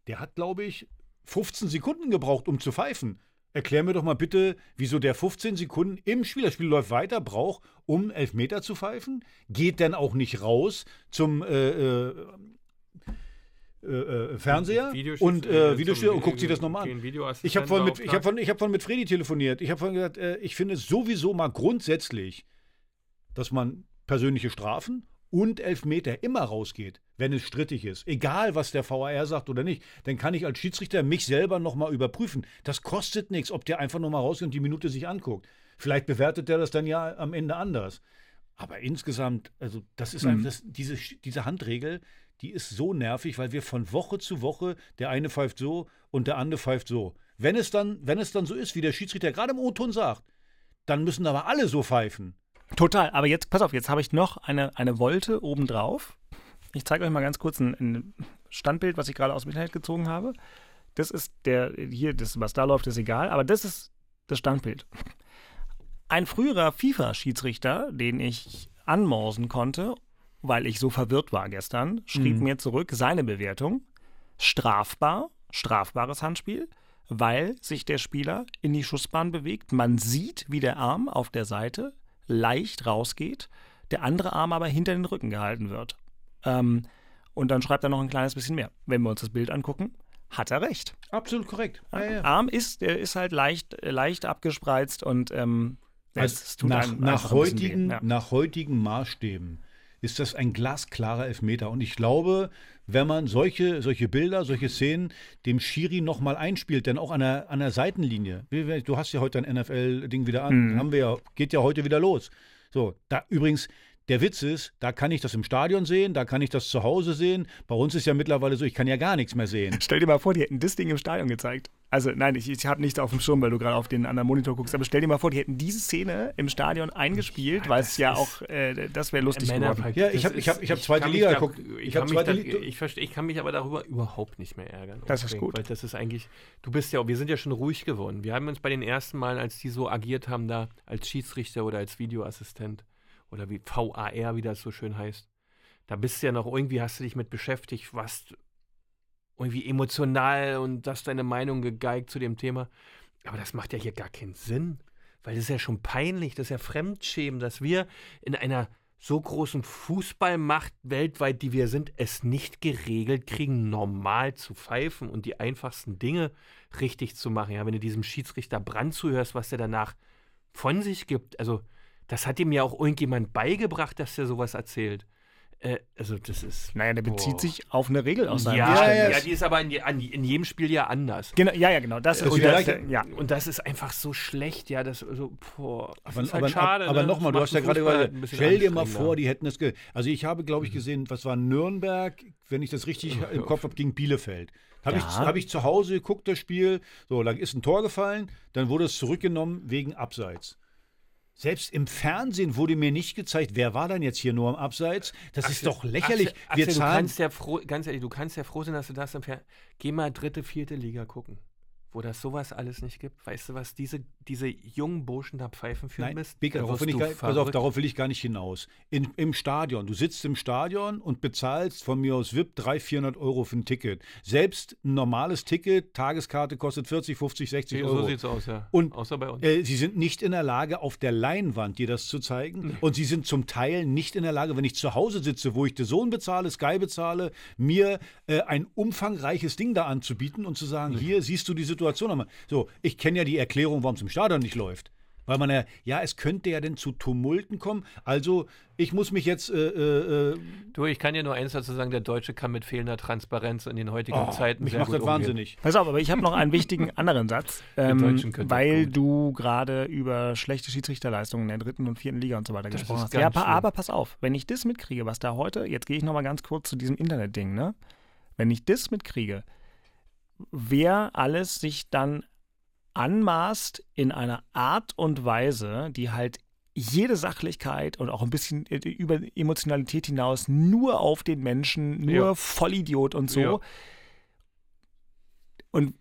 der hat, glaube ich, 15 Sekunden gebraucht, um zu pfeifen. Erklär mir doch mal bitte, wieso der 15 Sekunden im Spiel, das Spiel läuft weiter, braucht, um Elfmeter zu pfeifen? Geht dann auch nicht raus zum äh, äh, äh, äh Fernseher und äh, Videoschiedsrichter und guckt sich das nochmal an. Ich habe vorhin, mit, ich hab von, hab von mit Freddy telefoniert. Ich habe vorhin gesagt, äh, ich finde es sowieso mal grundsätzlich, dass man persönliche Strafen und Elfmeter immer rausgeht, wenn es strittig ist. Egal, was der VAR sagt oder nicht. Dann kann ich als Schiedsrichter mich selber nochmal überprüfen. Das kostet nichts, ob der einfach nochmal rausgeht und die Minute sich anguckt. Vielleicht bewertet der das dann ja am Ende anders. Aber insgesamt, also das ist mhm. einfach, das, diese, diese Handregel, die ist so nervig, weil wir von Woche zu Woche, der eine pfeift so und der andere pfeift so. Wenn es dann, wenn es dann so ist, wie der Schiedsrichter gerade im O-Ton sagt, dann müssen aber alle so pfeifen. Total, aber jetzt, pass auf, jetzt habe ich noch eine, eine Wolte obendrauf. Ich zeige euch mal ganz kurz ein, ein Standbild, was ich gerade aus dem Internet gezogen habe. Das ist der, hier, das, was da läuft, ist egal, aber das ist das Standbild. Ein früherer FIFA-Schiedsrichter, den ich anmorsen konnte, weil ich so verwirrt war gestern, schrieb mhm. mir zurück seine Bewertung. Strafbar, strafbares Handspiel, weil sich der Spieler in die Schussbahn bewegt. Man sieht, wie der Arm auf der Seite leicht rausgeht. der andere Arm aber hinter den Rücken gehalten wird. Ähm, und dann schreibt er noch ein kleines bisschen mehr. Wenn wir uns das Bild angucken, hat er recht. Absolut korrekt. Ja, ja. Arm ist, der ist halt leicht, leicht abgespreizt und ähm, also nach, nach, heutigen, ja. nach heutigen Maßstäben ist das ein glasklarer Elfmeter. Und ich glaube, wenn man solche, solche Bilder, solche Szenen dem Schiri nochmal einspielt, denn auch an der, an der Seitenlinie, du hast ja heute dein NFL-Ding wieder an, mhm. haben wir ja, geht ja heute wieder los. So, da übrigens, der Witz ist, da kann ich das im Stadion sehen, da kann ich das zu Hause sehen. Bei uns ist ja mittlerweile so, ich kann ja gar nichts mehr sehen. Stell dir mal vor, die hätten das Ding im Stadion gezeigt. Also nein, ich, ich habe nichts auf dem Schirm, weil du gerade auf den anderen Monitor guckst. Aber stell dir mal vor, die hätten diese Szene im Stadion eingespielt, ja, weil es ja auch, äh, das wäre lustig geworden. Ja, ich habe ich hab, ich hab zweite Liga geguckt. Ich, zweite Liga. Ich, ich, kann mich aber darüber überhaupt nicht mehr ärgern. Das ist gut. Weil das ist eigentlich, du bist ja, wir sind ja schon ruhig geworden. Wir haben uns bei den ersten Malen, als die so agiert haben, da als Schiedsrichter oder als Videoassistent, oder wie VAR, wie das so schön heißt. Da bist du ja noch irgendwie, hast du dich mit beschäftigt, was irgendwie emotional und hast deine Meinung gegeigt zu dem Thema. Aber das macht ja hier gar keinen Sinn, weil das ist ja schon peinlich, das ist ja Fremdschämen, dass wir in einer so großen Fußballmacht weltweit, die wir sind, es nicht geregelt kriegen, normal zu pfeifen und die einfachsten Dinge richtig zu machen. Ja, wenn du diesem Schiedsrichter Brand zuhörst, was der danach von sich gibt, also das hat ihm ja auch irgendjemand beigebracht, dass er sowas erzählt. Äh, also das ist. Naja, der bezieht boah. sich auf eine Regel aus seinem ja, ja, ja, die ist aber in, in, jedem Spiel ja anders. Genau, ja, ja, genau. Das ist, und, das, ja. und das ist einfach so schlecht, ja, das so, boah, das aber, ist halt aber, schade. Aber, ne? nochmal, du hast ja gerade gesagt, stell dir mal vor, die hätten es. Also ich habe, glaube ich, mhm. gesehen, was war Nürnberg, wenn ich das richtig im Kopf habe, gegen Bielefeld. Habe ja. ich, hab ich zu Hause geguckt, das Spiel. So, dann ist ein Tor gefallen, dann wurde es zurückgenommen wegen Abseits. Selbst im Fernsehen wurde mir nicht gezeigt, wer war denn jetzt hier nur am Abseits. Das Axel, ist doch lächerlich. Axel, Wir Axel, zahlen du kannst ja froh, ganz ehrlich, du kannst ja froh sein, dass du das im Fernsehen. Geh mal dritte, vierte Liga gucken wo das sowas alles nicht gibt. Weißt du, was diese, diese jungen Burschen da pfeifen für Nein, Mist? Big, darauf, will ich gar, pass auf, darauf will ich gar nicht hinaus. In, Im Stadion, du sitzt im Stadion und bezahlst von mir aus VIP 300, 400 Euro für ein Ticket. Selbst ein normales Ticket, Tageskarte kostet 40, 50, 60 ja, Euro. So sieht's aus, ja. Und Außer bei uns. Äh, sie sind nicht in der Lage, auf der Leinwand dir das zu zeigen. Nee. Und sie sind zum Teil nicht in der Lage, wenn ich zu Hause sitze, wo ich den Sohn bezahle, Sky bezahle, mir äh, ein umfangreiches Ding da anzubieten und zu sagen, nee. hier siehst du die Situation. So, ich kenne ja die Erklärung, warum es im Stadion nicht läuft. Weil man ja, ja, es könnte ja denn zu Tumulten kommen. Also, ich muss mich jetzt. Äh, äh, äh du, ich kann dir nur eins dazu sagen: der Deutsche kann mit fehlender Transparenz in den heutigen oh, Zeiten. Mich macht das wahnsinnig. Pass auf, aber ich habe noch einen wichtigen anderen Satz. Ähm, weil du gerade über schlechte Schiedsrichterleistungen in der dritten und vierten Liga und so weiter das gesprochen hast. Ja, schlimm. aber pass auf, wenn ich das mitkriege, was da heute, jetzt gehe ich nochmal ganz kurz zu diesem Internetding, ne? Wenn ich das mitkriege, wer alles sich dann anmaßt in einer Art und Weise, die halt jede Sachlichkeit und auch ein bisschen äh, über Emotionalität hinaus nur auf den Menschen, nur ja. Vollidiot und so. Ja. Und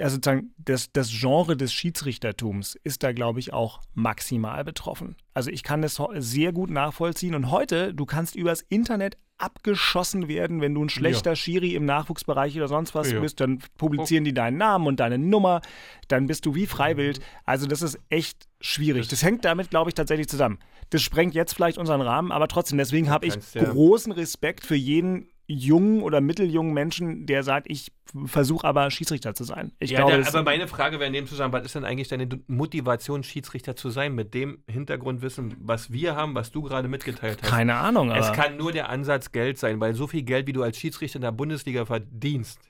also sozusagen das, das Genre des Schiedsrichtertums ist da, glaube ich, auch maximal betroffen. Also ich kann das sehr gut nachvollziehen. Und heute, du kannst übers Internet abgeschossen werden, wenn du ein schlechter ja. Schiri im Nachwuchsbereich oder sonst was ja. bist, dann publizieren die deinen Namen und deine Nummer, dann bist du wie freiwillig. Also das ist echt schwierig. Das hängt damit, glaube ich, tatsächlich zusammen. Das sprengt jetzt vielleicht unseren Rahmen, aber trotzdem, deswegen habe ich ja. großen Respekt für jeden jungen oder mitteljungen Menschen, der sagt, ich versuche aber Schiedsrichter zu sein. Ich ja, glaube, der, aber meine Frage wäre in dem Zusammenhang, was ist denn eigentlich deine Motivation, Schiedsrichter zu sein, mit dem Hintergrundwissen, was wir haben, was du gerade mitgeteilt hast? Keine Ahnung. Es kann nur der Ansatz Geld sein, weil so viel Geld, wie du als Schiedsrichter in der Bundesliga verdienst.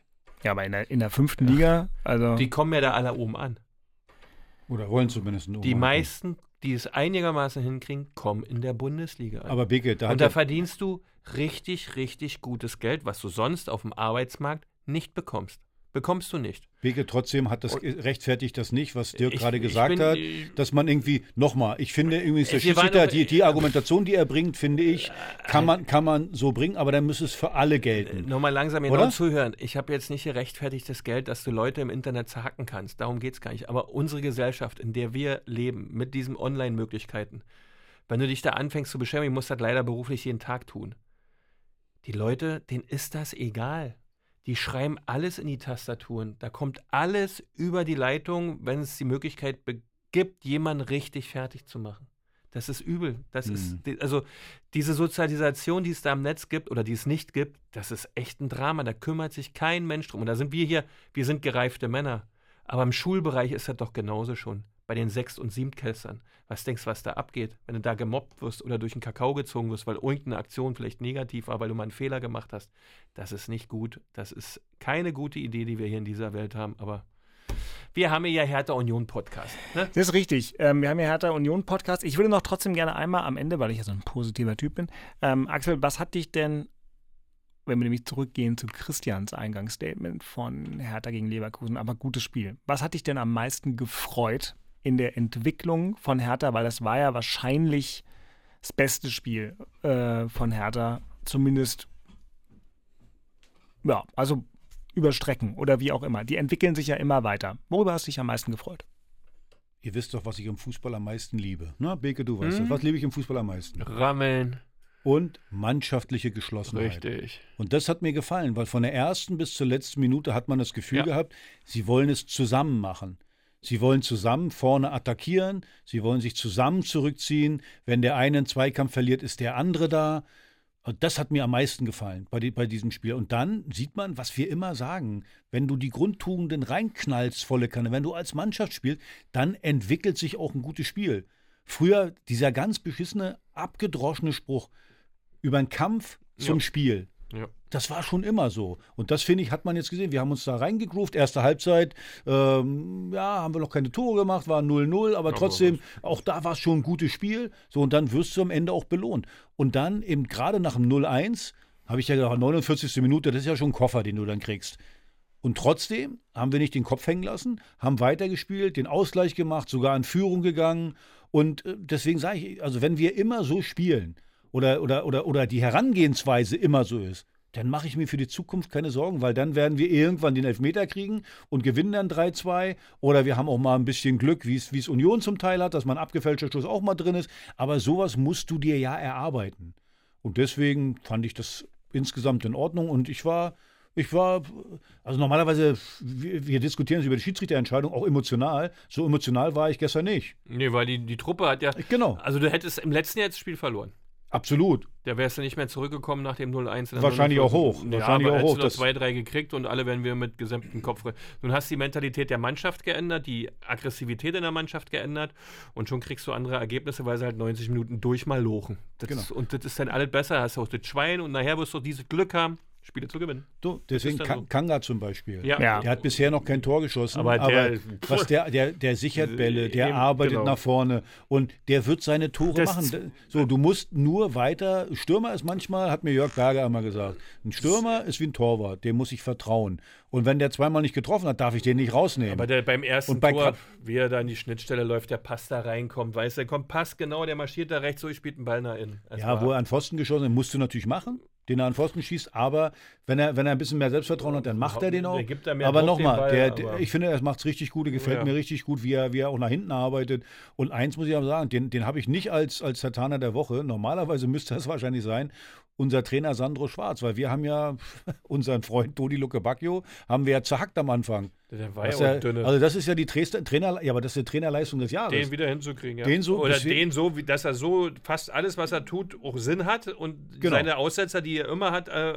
Ja, aber in der, in der fünften Liga, also. Die kommen ja da alle oben an. Oder wollen zumindest oben Die meisten, die es einigermaßen hinkriegen, kommen in der Bundesliga an. Aber Bicke, da Und da verdienst du richtig, richtig gutes Geld, was du sonst auf dem Arbeitsmarkt nicht bekommst. Bekommst du nicht. Wege trotzdem hat das rechtfertigt das nicht, was Dirk ich, gerade gesagt bin, hat, dass man irgendwie nochmal, ich finde irgendwie ist der Schiedsrichter, die, die Argumentation, die er bringt, finde ich, kann man, kann man so bringen, aber dann müsste es für alle gelten. Nochmal langsam genau zuhören. Ich habe jetzt nicht gerechtfertigt das Geld, dass du Leute im Internet zerhacken kannst. Darum geht es gar nicht. Aber unsere Gesellschaft, in der wir leben, mit diesen Online-Möglichkeiten, wenn du dich da anfängst zu beschäftigen, musst du das leider beruflich jeden Tag tun. Die Leute, denen ist das egal. Die schreiben alles in die Tastaturen. Da kommt alles über die Leitung, wenn es die Möglichkeit gibt, jemanden richtig fertig zu machen. Das ist übel. Das mhm. ist, also diese Sozialisation, die es da im Netz gibt oder die es nicht gibt, das ist echt ein Drama. Da kümmert sich kein Mensch drum. Und da sind wir hier, wir sind gereifte Männer. Aber im Schulbereich ist das doch genauso schon. Bei den Sechst- und Siebtklässlern. Was denkst du, was da abgeht? Wenn du da gemobbt wirst oder durch den Kakao gezogen wirst, weil irgendeine Aktion vielleicht negativ war, weil du mal einen Fehler gemacht hast. Das ist nicht gut. Das ist keine gute Idee, die wir hier in dieser Welt haben. Aber wir haben ja Hertha Union Podcast. Ne? Das ist richtig. Ähm, wir haben ja Hertha Union Podcast. Ich würde noch trotzdem gerne einmal am Ende, weil ich ja so ein positiver Typ bin. Ähm, Axel, was hat dich denn, wenn wir nämlich zurückgehen zu Christians Eingangsstatement von Hertha gegen Leverkusen, aber gutes Spiel. Was hat dich denn am meisten gefreut in der Entwicklung von Hertha? Weil das war ja wahrscheinlich das beste Spiel äh, von Hertha, zumindest ja, also über Strecken oder wie auch immer. Die entwickeln sich ja immer weiter. Worüber hast du dich am meisten gefreut? Ihr wisst doch, was ich im Fußball am meisten liebe. Na, Beke, du weißt hm? Was liebe ich im Fußball am meisten? Rammeln. Und mannschaftliche Geschlossenheit. Richtig. Und das hat mir gefallen, weil von der ersten bis zur letzten Minute hat man das Gefühl ja. gehabt, sie wollen es zusammen machen. Sie wollen zusammen vorne attackieren, sie wollen sich zusammen zurückziehen. Wenn der eine einen Zweikampf verliert, ist der andere da. Und das hat mir am meisten gefallen bei, die, bei diesem Spiel. Und dann sieht man, was wir immer sagen, wenn du die Grundtugenden reinknallst, volle Kanne, wenn du als Mannschaft spielst, dann entwickelt sich auch ein gutes Spiel. Früher dieser ganz beschissene, abgedroschene Spruch über einen Kampf zum ja. Spiel. Ja. Das war schon immer so. Und das, finde ich, hat man jetzt gesehen. Wir haben uns da reingegroovt. Erste Halbzeit, ähm, ja, haben wir noch keine Tore gemacht, war 0-0, aber ja, trotzdem, auch da war es schon ein gutes Spiel. So, und dann wirst du am Ende auch belohnt. Und dann eben gerade nach dem 0-1, habe ich ja gedacht, 49. Minute, das ist ja schon ein Koffer, den du dann kriegst. Und trotzdem haben wir nicht den Kopf hängen lassen, haben weitergespielt, den Ausgleich gemacht, sogar in Führung gegangen. Und äh, deswegen sage ich, also wenn wir immer so spielen, oder, oder, oder, oder die Herangehensweise immer so ist, dann mache ich mir für die Zukunft keine Sorgen, weil dann werden wir irgendwann den Elfmeter kriegen und gewinnen dann 3-2. Oder wir haben auch mal ein bisschen Glück, wie es Union zum Teil hat, dass man abgefälschter Schuss auch mal drin ist. Aber sowas musst du dir ja erarbeiten. Und deswegen fand ich das insgesamt in Ordnung und ich war. Ich war, also normalerweise, wir, wir diskutieren über die Schiedsrichterentscheidung auch emotional. So emotional war ich gestern nicht. Nee, weil die, die Truppe hat ja. Genau. Also, du hättest im letzten Jahr das Spiel verloren. Absolut. Der wärst du nicht mehr zurückgekommen nach dem 0-1. Wahrscheinlich auch hoch. Ja, Wahrscheinlich aber auch hoch. Du zwei, drei gekriegt und alle werden wir mit gesamtem Kopf. Nun hast du die Mentalität der Mannschaft geändert, die Aggressivität in der Mannschaft geändert und schon kriegst du andere Ergebnisse, weil sie halt 90 Minuten durch mal lochen. Das genau. ist, und das ist dann alles besser. Hast du auch das Schwein und nachher wirst du dieses Glück haben. Spiele zu gewinnen. Du, deswegen Ka so. Kanga zum Beispiel. Ja. ja. Der hat bisher noch kein Tor geschossen, aber, der, aber was der, der, der sichert Bälle, der Eben, arbeitet genau. nach vorne und der wird seine Tore das machen. So, du musst nur weiter. Stürmer ist manchmal, hat mir Jörg Berger einmal gesagt, ein Stürmer ist wie ein Torwart, dem muss ich vertrauen. Und wenn der zweimal nicht getroffen hat, darf ich den nicht rausnehmen. Aber der, beim ersten bei Tor, wie er da in die Schnittstelle läuft, der Pass da reinkommt, weißt du, der kommt Pass genau, der marschiert da rechts so, ich spielt einen Ball nach innen. ja, wo er an Pfosten geschossen hat, musst du natürlich machen den er an Pfosten schießt, aber wenn er, wenn er ein bisschen mehr Selbstvertrauen hat, dann macht er den auch. aber nochmal, ich finde, er macht es richtig gut, er gefällt ja. mir richtig gut, wie er, wie er auch nach hinten arbeitet. Und eins muss ich aber sagen, den, den habe ich nicht als, als Satana der Woche. Normalerweise müsste das wahrscheinlich sein unser Trainer Sandro Schwarz, weil wir haben ja unseren Freund Toni Luke Bacchio, haben wir ja zerhackt am Anfang. Der war ja, dünne. Also das ist ja die Trainer, ja, aber das ist die Trainerleistung des Jahres. Den wieder hinzukriegen, ja. Den so, Oder den so, dass er so fast alles, was er tut, auch Sinn hat und genau. seine Aussetzer, die er immer hat, äh,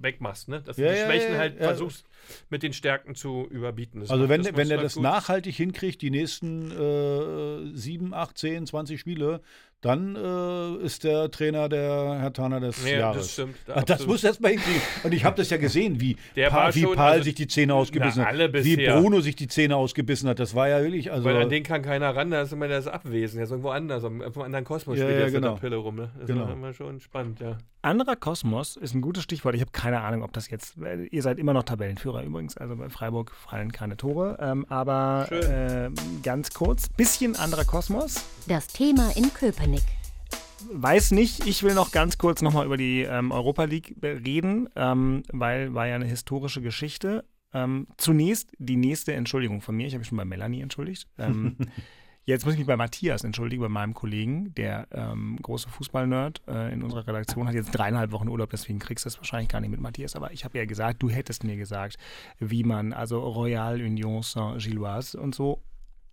wegmachst. Ne? Dass ja, du die Schwächen ja, halt versuchst mit den Stärken zu überbieten. Das also wenn, wenn er das gut. nachhaltig hinkriegt, die nächsten äh, 7, 8, 10, 20 Spiele, dann äh, ist der Trainer der Herr Tana des ja, Jahres. Das stimmt. Da das muss erst mal hinkriegen. Und ich habe das ja gesehen, wie, pa wie Paul also, sich die Zähne ausgebissen na, hat. Wie Bruno sich die Zähne ausgebissen hat. Das war ja wirklich. Also Weil an den kann keiner ran, da ist immer das Abwesen. Der ist irgendwo anders, auf einem anderen Kosmos ja, spielt ja, genau. der Pille rum. Ne? Das genau. ist immer schon spannend, ja. Anderer Kosmos ist ein gutes Stichwort. Ich habe keine Ahnung, ob das jetzt. Ihr seid immer noch Tabellenführer übrigens. Also bei Freiburg fallen keine Tore. Ähm, aber äh, ganz kurz: bisschen anderer Kosmos. Das Thema in Köpenick weiß nicht, ich will noch ganz kurz nochmal über die ähm, Europa League reden, ähm, weil war ja eine historische Geschichte. Ähm, zunächst die nächste Entschuldigung von mir. Ich habe mich schon bei Melanie entschuldigt. Jetzt muss ich mich bei Matthias entschuldigen, bei meinem Kollegen, der ähm, große Fußballnerd äh, in unserer Redaktion hat jetzt dreieinhalb Wochen Urlaub, deswegen kriegst du das wahrscheinlich gar nicht mit Matthias. Aber ich habe ja gesagt, du hättest mir gesagt, wie man, also Royal Union Saint-Gilloise und so.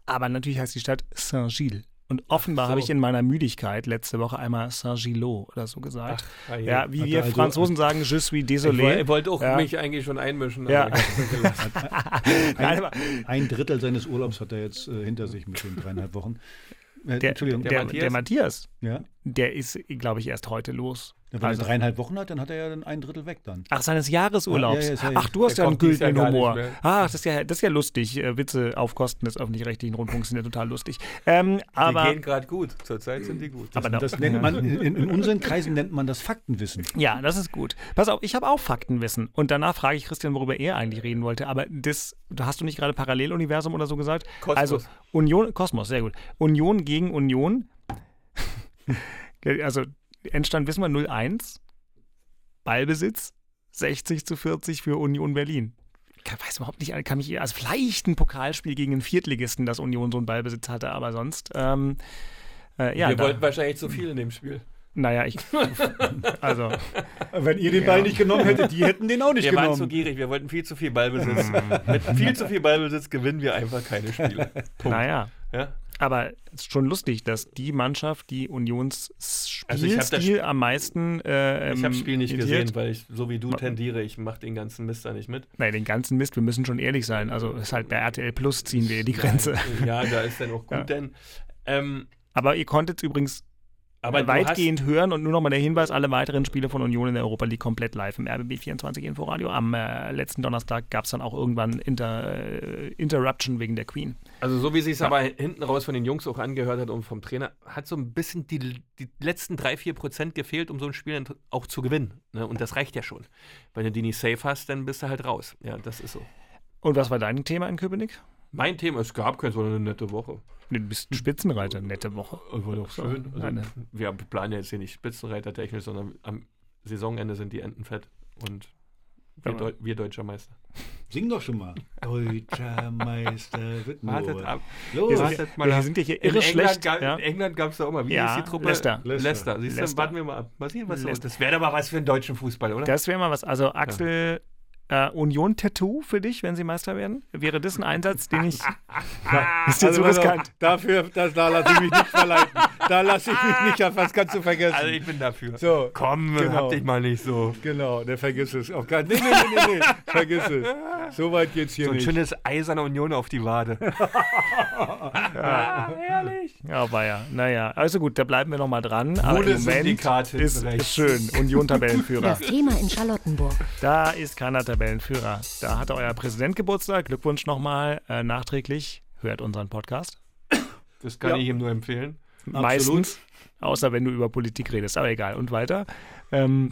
Aber natürlich heißt die Stadt Saint-Gilles Und offenbar so. habe ich in meiner Müdigkeit letzte Woche einmal Saint-Gilot oder so gesagt. Ach, ja, wie wir also, Franzosen sagen, je suis désolé. Ich wollte auch ja. mich eigentlich schon einmischen. Ja. ein, ein, Drittel seines Urlaubs hat er jetzt äh, hinter sich mit den dreieinhalb Wochen. Äh, der, Entschuldigung, der, der, Matthias, der Matthias ja? der ist, glaube ich, erst heute los. Ja, wenn also, er dreieinhalb Wochen hat, dann hat er ja dann ein Drittel weg dann. Ach, seines Jahresurlaubs. Ja, ja, Ach, du hast ja einen gültigen Humor. Ach, das ist, ja, das ist ja lustig. Äh, Witze auf Kosten des öffentlich-rechtlichen Rundfunks sind ja total lustig. Ähm, aber, die gehen gerade gut. Zurzeit sind die gut. Das, aber das nennt man, in, in, unseren Kreisen nennt man das Faktenwissen. Ja, das ist gut. Pass auf, ich habe auch Faktenwissen. Und danach frage ich Christian, worüber er eigentlich reden wollte. Aber das, hast du nicht gerade Paralleluniversum oder so gesagt? Kosmos. Also Union, Kosmos, sehr gut. Union gegen Union. also Endstand wissen wir 0-1. Ballbesitz 60 zu 40 für Union Berlin. Ich weiß überhaupt nicht, kann mich, also vielleicht ein Pokalspiel gegen einen Viertligisten, dass Union so einen Ballbesitz hatte, aber sonst. Ähm, äh, ja, Wir wollten wahrscheinlich zu viel in dem Spiel. Naja, ich. Also. Wenn ihr den ja. Ball nicht genommen hättet, die hätten den auch nicht wir genommen. Wir waren zu gierig, wir wollten viel zu viel Ballbesitz. Mit viel zu viel Ballbesitz gewinnen wir einfach keine Spiele. Punkt. Naja. Ja? Aber es ist schon lustig, dass die Mannschaft, die Unions Spielstil also am meisten. Äh, ich habe das Spiel nicht gesehen, weil ich, so wie du tendiere, ich mache den ganzen Mist da nicht mit. Nein, den ganzen Mist, wir müssen schon ehrlich sein. Also ist halt bei RTL Plus ziehen wir die Grenze. Ja, da ist dann auch gut, ja. denn. Ähm, Aber ihr konntet übrigens aber weitgehend hören und nur nochmal der Hinweis, alle weiteren Spiele von Union in der Europa League komplett live im RBB 24 Inforadio. Am äh, letzten Donnerstag gab es dann auch irgendwann Inter, äh, Interruption wegen der Queen. Also so wie sich es ja. aber hinten raus von den Jungs auch angehört hat und vom Trainer, hat so ein bisschen die, die letzten drei, vier Prozent gefehlt, um so ein Spiel auch zu gewinnen. Ne? Und das reicht ja schon. Wenn du die nicht safe hast, dann bist du halt raus. Ja, das ist so. Und was war dein Thema in Köpenick? Mein Thema, es gab keine so eine nette Woche. Du bist ein Spitzenreiter, nette Woche. War doch schön. Also, wir planen jetzt hier nicht Spitzenreiter technisch, sondern am Saisonende sind die Enten fett und wir, Deu wir deutscher Meister. Sing doch schon mal. Deutscher Meister wird Wartet ab. Los. Wartet mal wir sind ja hier irre in schlecht. England, ja? In England gab es da auch mal. Wie ja, ist die Truppe? Leicester. Leicester. Leicester. Siehst du, warten wir mal ab. Mal sehen, was ist. Das wäre doch mal was für einen deutschen Fußball, oder? Das wäre mal was. Also Axel ja. Äh, Union-Tattoo für dich, wenn sie Meister werden? Wäre das ein Einsatz, den ich. ja, ist dir also so riskant? Dafür, das, da lasse ich mich nicht verleiten. Da lasse ich mich nicht auf was kannst du vergessen. Also ich bin dafür. So, Komm, genau. hab dich mal nicht so. Genau, der vergiss es. Auf gar, nee, nee, nee, nee, nee. vergiss es. So weit geht's hier so ein nicht. So ein schönes eiserne Union auf die Wade. ja, herrlich. Ja, war ja. Naja, also gut, da bleiben wir nochmal dran. Aber im Moment ist, ist schön. Union-Tabellenführer. Das Thema in Charlottenburg. Da ist keiner Tabellenführer. Da hatte euer Präsident Geburtstag. Glückwunsch nochmal äh, nachträglich. Hört unseren Podcast. Das kann ja. ich ihm nur empfehlen. Meistens. Außer wenn du über Politik redest. Aber egal. Und weiter. Ähm.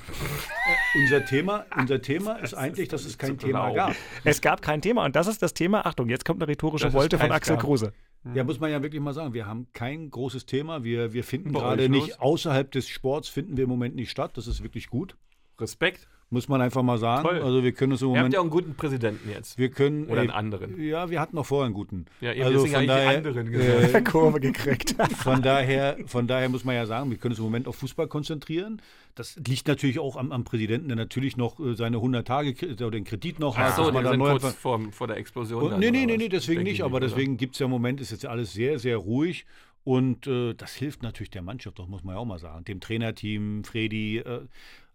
unser, Thema, unser Thema ist eigentlich, dass es kein Thema genau. gab. Es gab kein Thema. Und das ist das Thema. Achtung, jetzt kommt eine rhetorische Wolte von Axel gab. Kruse. Ja, muss man ja wirklich mal sagen, wir haben kein großes Thema. Wir, wir finden gerade nicht, außerhalb des Sports finden wir im Moment nicht statt. Das ist wirklich gut. Respekt. Muss man einfach mal sagen. Toll. Also wir können es im Moment. Ihr habt ja auch einen guten Präsidenten jetzt. Wir können. Oder einen anderen. Ja, wir hatten noch vorher einen guten. Ja, ihr also von daher, anderen äh, Kurve gekriegt. von daher, von daher muss man ja sagen, wir können uns im Moment auf Fußball konzentrieren. Das liegt natürlich auch am, am Präsidenten, der natürlich noch äh, seine 100 Tage oder den Kredit noch Ach hat. So, man sind kurz vor, vor der Explosion. Und, nee, nee, nee, nee, deswegen nicht. Aber deswegen gibt es ja im Moment, ist jetzt alles sehr, sehr ruhig. Und äh, das hilft natürlich der Mannschaft, das muss man ja auch mal sagen. Dem Trainerteam, Fredi. Äh,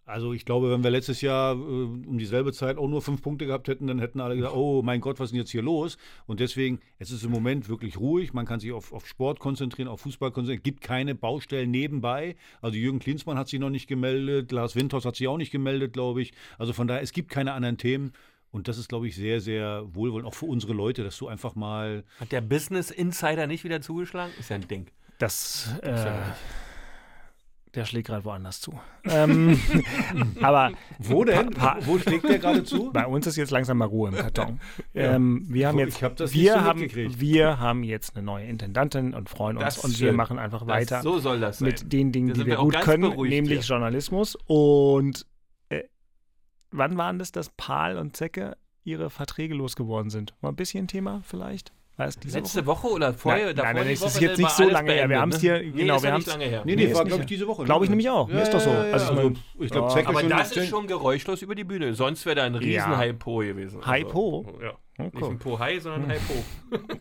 also ich glaube, wenn wir letztes Jahr äh, um dieselbe Zeit auch nur fünf Punkte gehabt hätten, dann hätten alle gesagt, oh mein Gott, was ist denn jetzt hier los? Und deswegen, es ist im Moment wirklich ruhig. Man kann sich auf, auf Sport konzentrieren, auf Fußball konzentrieren. Es gibt keine Baustellen nebenbei. Also Jürgen Klinsmann hat sich noch nicht gemeldet, Lars Winters hat sich auch nicht gemeldet, glaube ich. Also von daher, es gibt keine anderen Themen. Und das ist, glaube ich, sehr, sehr wohlwollend, auch für unsere Leute, dass du einfach mal. Hat der Business Insider nicht wieder zugeschlagen? Ist ja ein Ding. Das. Äh, der schlägt gerade woanders zu. ähm, aber wo denn? wo schlägt der gerade zu? Bei uns ist jetzt langsam mal Ruhe im Karton. Ja. Ähm, wir haben jetzt, hab wir, so haben, wir haben jetzt eine neue Intendantin und freuen uns und wir machen einfach das, weiter so soll das mit sein. den Dingen, die wir, wir gut können, nämlich hier. Journalismus. Und äh, wann waren das, dass Paul und Zecke ihre Verträge losgeworden sind? Mal ein bisschen Thema vielleicht? Letzte Woche? Woche? oder vorher? Nein, nein, nein das ist jetzt nicht so lange her. Wir haben es hier, nee, genau, wir haben es lange her. Nee, nee, nee war glaube ich diese Woche. Glaube ich nämlich auch. Ja, ist doch so. Also, also ich glaube, oh. Aber das ist schon geräuschlos über die Bühne. Sonst wäre da ein riesen ja. High Po gewesen. Also, ja. Okay. Nicht ein Po High, sondern ein High Po.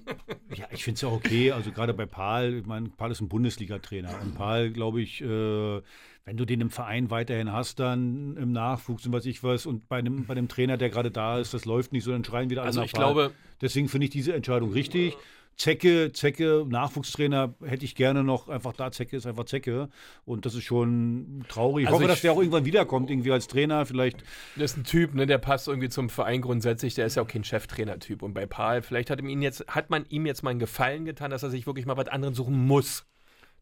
Ja, ich finde es ja okay. Also gerade bei Paul, ich meine, Paul ist ein Bundesliga-Trainer. Und Paul, glaube ich, äh, wenn du den im Verein weiterhin hast, dann im Nachwuchs und was ich was, und bei einem, bei einem Trainer, der gerade da ist, das läuft nicht so, dann schreien wieder alle also ich glaube, Deswegen finde ich diese Entscheidung richtig. Zecke, Zecke, Nachwuchstrainer hätte ich gerne noch. Einfach da, Zecke ist einfach Zecke. Und das ist schon traurig. Ich also hoffe, ich, dass der auch irgendwann wiederkommt, irgendwie als Trainer vielleicht. Das ist ein Typ, ne, der passt irgendwie zum Verein grundsätzlich. Der ist ja auch kein Cheftrainer-Typ. Und bei Paul, vielleicht hat, ihm jetzt, hat man ihm jetzt mal einen Gefallen getan, dass er sich wirklich mal was anderes suchen muss.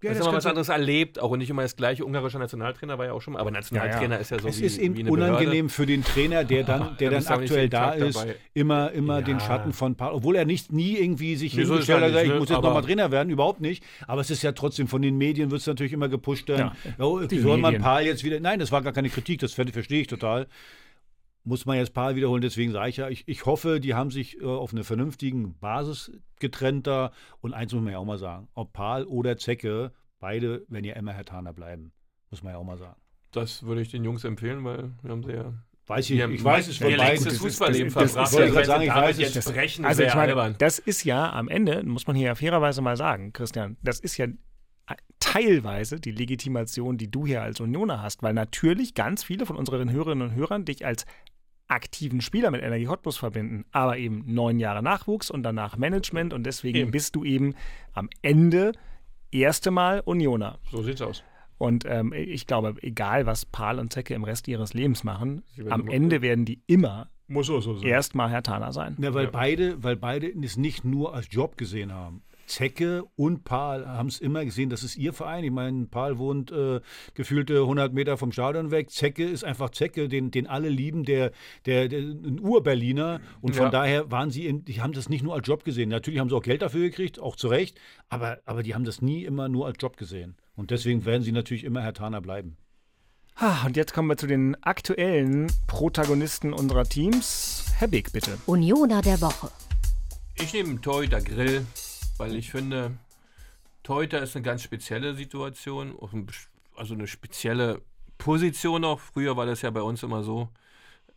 Ja, das, das mal was anderes erlebt, auch und nicht immer das gleiche. Ungarischer Nationaltrainer war ja auch schon, aber Nationaltrainer ja, ja. ist ja so es wie, ist eben wie unangenehm für den Trainer, der dann, der dann aktuell da ist, dabei. immer, immer den Schatten von Paul, obwohl er nicht nie irgendwie sich nee, hingestellt hat, ich ne? muss jetzt nochmal Trainer werden, überhaupt nicht. Aber es ist ja trotzdem von den Medien wird es natürlich immer gepusht, dann, oh, soll man Paul jetzt wieder. Nein, das war gar keine Kritik, das verstehe ich total muss man jetzt Paul wiederholen. Deswegen sage ich ja, ich, ich hoffe, die haben sich äh, auf einer vernünftigen Basis getrennt da. Und eins muss man ja auch mal sagen: Ob Paul oder Zecke Beide, wenn ihr immer Herr Taner bleiben, muss man ja auch mal sagen. Das würde ich den Jungs empfehlen, weil wir haben sie ja Weiß ich, ich weiß es von beiden. Das Fußballleben verbracht. Das, das, das, sagen, ich weiß es. Das, also ich meine, das ist ja am Ende, muss man hier ja fairerweise mal sagen, Christian, das ist ja teilweise die Legitimation, die du hier als Unioner hast, weil natürlich ganz viele von unseren Hörerinnen und Hörern dich als aktiven Spieler mit Energie Hotbus verbinden, aber eben neun Jahre Nachwuchs und danach Management und deswegen eben. bist du eben am Ende erste Mal Unioner. So sieht's aus. Und ähm, ich glaube, egal was Paul und Zecke im Rest ihres Lebens machen, am Ende werden die immer muss so, so erstmal Herr Thaler sein. Ja, weil, ja. Beide, weil beide es nicht nur als Job gesehen haben. Zecke und Paul haben es immer gesehen, das ist ihr Verein. Ich meine, Paul wohnt äh, gefühlte 100 Meter vom Stadion weg. Zecke ist einfach Zecke, den, den alle lieben, der, der, der ein Ur-Berliner. Und von ja. daher waren sie, in, die haben das nicht nur als Job gesehen. Natürlich haben sie auch Geld dafür gekriegt, auch zu Recht, aber, aber die haben das nie immer nur als Job gesehen. Und deswegen werden sie natürlich immer Herr Taner bleiben. und jetzt kommen wir zu den aktuellen Protagonisten unserer Teams. Herr Beck, bitte. Unioner der Woche. Ich nehme Torhüter Grill weil ich finde, Torhüter ist eine ganz spezielle Situation, also eine spezielle Position auch. Früher war das ja bei uns immer so,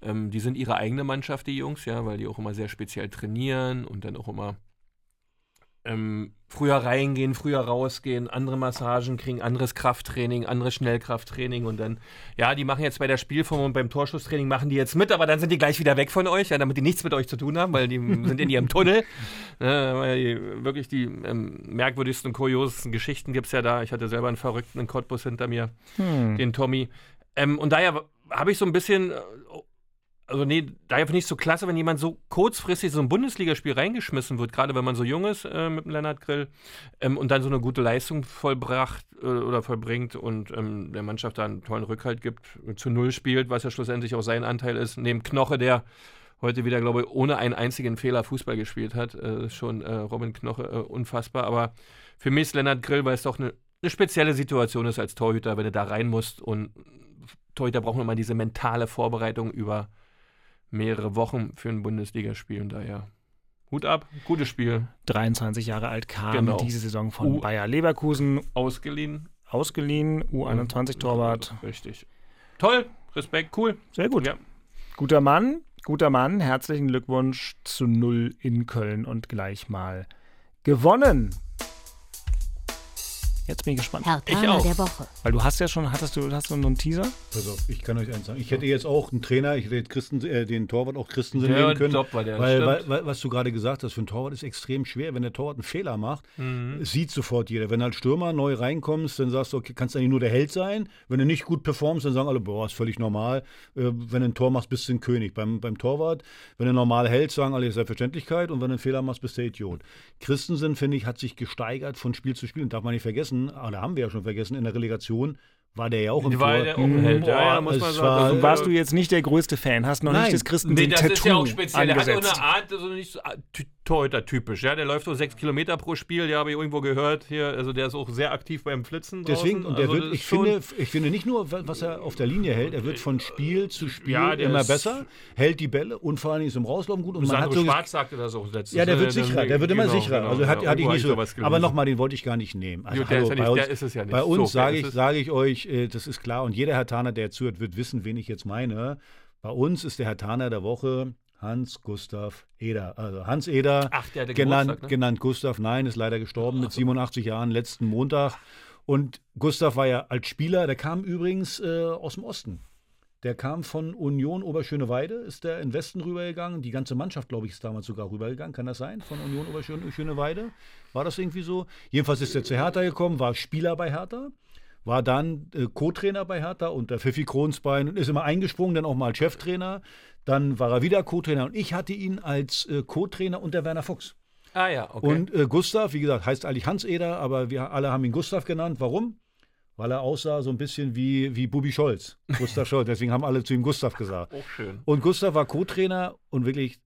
ähm, die sind ihre eigene Mannschaft, die Jungs, ja, weil die auch immer sehr speziell trainieren und dann auch immer ähm, früher reingehen, früher rausgehen, andere Massagen kriegen, anderes Krafttraining, anderes Schnellkrafttraining und dann, ja, die machen jetzt bei der Spielform und beim Torschusstraining machen die jetzt mit, aber dann sind die gleich wieder weg von euch, ja, damit die nichts mit euch zu tun haben, weil die sind in ihrem Tunnel. Ne, weil die, wirklich die ähm, merkwürdigsten und kuriosesten Geschichten gibt es ja da. Ich hatte selber einen Verrückten in Cottbus hinter mir, hm. den Tommy. Ähm, und daher habe ich so ein bisschen also nee, daher finde ich es so klasse, wenn jemand so kurzfristig so ein Bundesligaspiel reingeschmissen wird, gerade wenn man so jung ist äh, mit dem Lennart Grill ähm, und dann so eine gute Leistung vollbracht äh, oder vollbringt und ähm, der Mannschaft da einen tollen Rückhalt gibt, zu Null spielt, was ja schlussendlich auch sein Anteil ist, neben Knoche, der heute wieder, glaube ich, ohne einen einzigen Fehler Fußball gespielt hat. Äh, schon äh, Robin Knoche äh, unfassbar, aber für mich ist Lennart Grill, weil es doch eine, eine spezielle Situation ist als Torhüter, wenn du da rein musst und Torhüter brauchen immer diese mentale Vorbereitung über mehrere Wochen für ein Bundesligaspiel und daher Hut ab, gutes Spiel. 23 Jahre alt kam genau. diese Saison von U Bayer Leverkusen. Ausgeliehen. Ausgeliehen, U21-Torwart. Richtig. Toll, Respekt, cool. Sehr gut. Ja. Guter Mann, guter Mann. Herzlichen Glückwunsch zu Null in Köln und gleich mal gewonnen. Jetzt bin ich gespannt. Herr ich auch. der Woche. Weil du hast ja schon, hattest du, hast du noch einen Teaser? Pass auf, ich kann euch eins sagen. Ich hätte jetzt auch einen Trainer, ich hätte Christen, äh, den Torwart auch Christensen ja, nehmen können. Top war der, weil, weil, weil, was du gerade gesagt hast, für einen Torwart ist extrem schwer. Wenn der Torwart einen Fehler macht, mhm. sieht sofort jeder. Wenn du als Stürmer neu reinkommst, dann sagst du, okay, kannst du eigentlich nur der Held sein. Wenn du nicht gut performst, dann sagen alle, boah, ist völlig normal. Äh, wenn du ein Tor machst, bist du ein König. Beim, beim Torwart, wenn du normal hältst, sagen alle, ist Selbstverständlichkeit. Und wenn du einen Fehler machst, bist du der Idiot. Christensen, finde ich, hat sich gesteigert von Spiel zu Spiel. Und darf man nicht vergessen, ah, da haben wir ja schon vergessen, in der Relegation war der ja auch im war Der auch mhm. Held. Ja, ja, muss man sagen. War, also warst du jetzt nicht der größte Fan, hast noch Nein. nicht das Christen Nee, das Tattoo ist ja auch speziell. Angesetzt. Der hat so eine Art, so nicht so Torhüter-typisch. Ja, der läuft so sechs Kilometer pro Spiel, ja, habe ich irgendwo gehört. Hier, also der ist auch sehr aktiv beim Flitzen. Deswegen, und der also wird, ich finde, ich finde nicht nur, was er auf der Linie hält, er wird von Spiel zu Spiel ja, immer besser, hält die Bälle und vor allem ist im Rauslaufen gut. Und man hat so Schwarz sagte das auch letztes Ja, der wird sicherer, der wird immer genau, sicherer. Genau, also hat, hatte ich nicht so. Aber nochmal, den wollte ich gar nicht nehmen. Also, hallo, bei uns, bei uns sage ich, sage ich euch, äh, das ist klar. Und jeder Herr Taner, der zuhört, wird wissen, wen ich jetzt meine. Bei uns ist der Herr Taner der Woche Hans Gustav Eder. Also Hans Eder, Ach, der genannt, Geburtstag, ne? genannt Gustav, nein, ist leider gestorben mit 87 Jahren, letzten Montag. Und Gustav war ja als Spieler, der kam übrigens äh, aus dem Osten. Der kam von Union Oberschöneweide, ist der in Westen rübergegangen. Die ganze Mannschaft, glaube ich, ist damals sogar rübergegangen. Kann das sein? Von Union Oberschöneweide? War das irgendwie so? Jedenfalls ist er zu Hertha gekommen, war Spieler bei Hertha, war dann äh, Co-Trainer bei Hertha unter Pfiffi Kronsbein und ist immer eingesprungen, dann auch mal als Cheftrainer. Dann war er wieder Co-Trainer und ich hatte ihn als äh, Co-Trainer unter Werner Fuchs. Ah ja, okay. Und äh, Gustav, wie gesagt, heißt eigentlich Hans Eder, aber wir alle haben ihn Gustav genannt. Warum? Weil er aussah so ein bisschen wie, wie Bubi Scholz. Gustav Scholz. Deswegen haben alle zu ihm Gustav gesagt. Auch schön. Und Gustav war Co-Trainer und wirklich,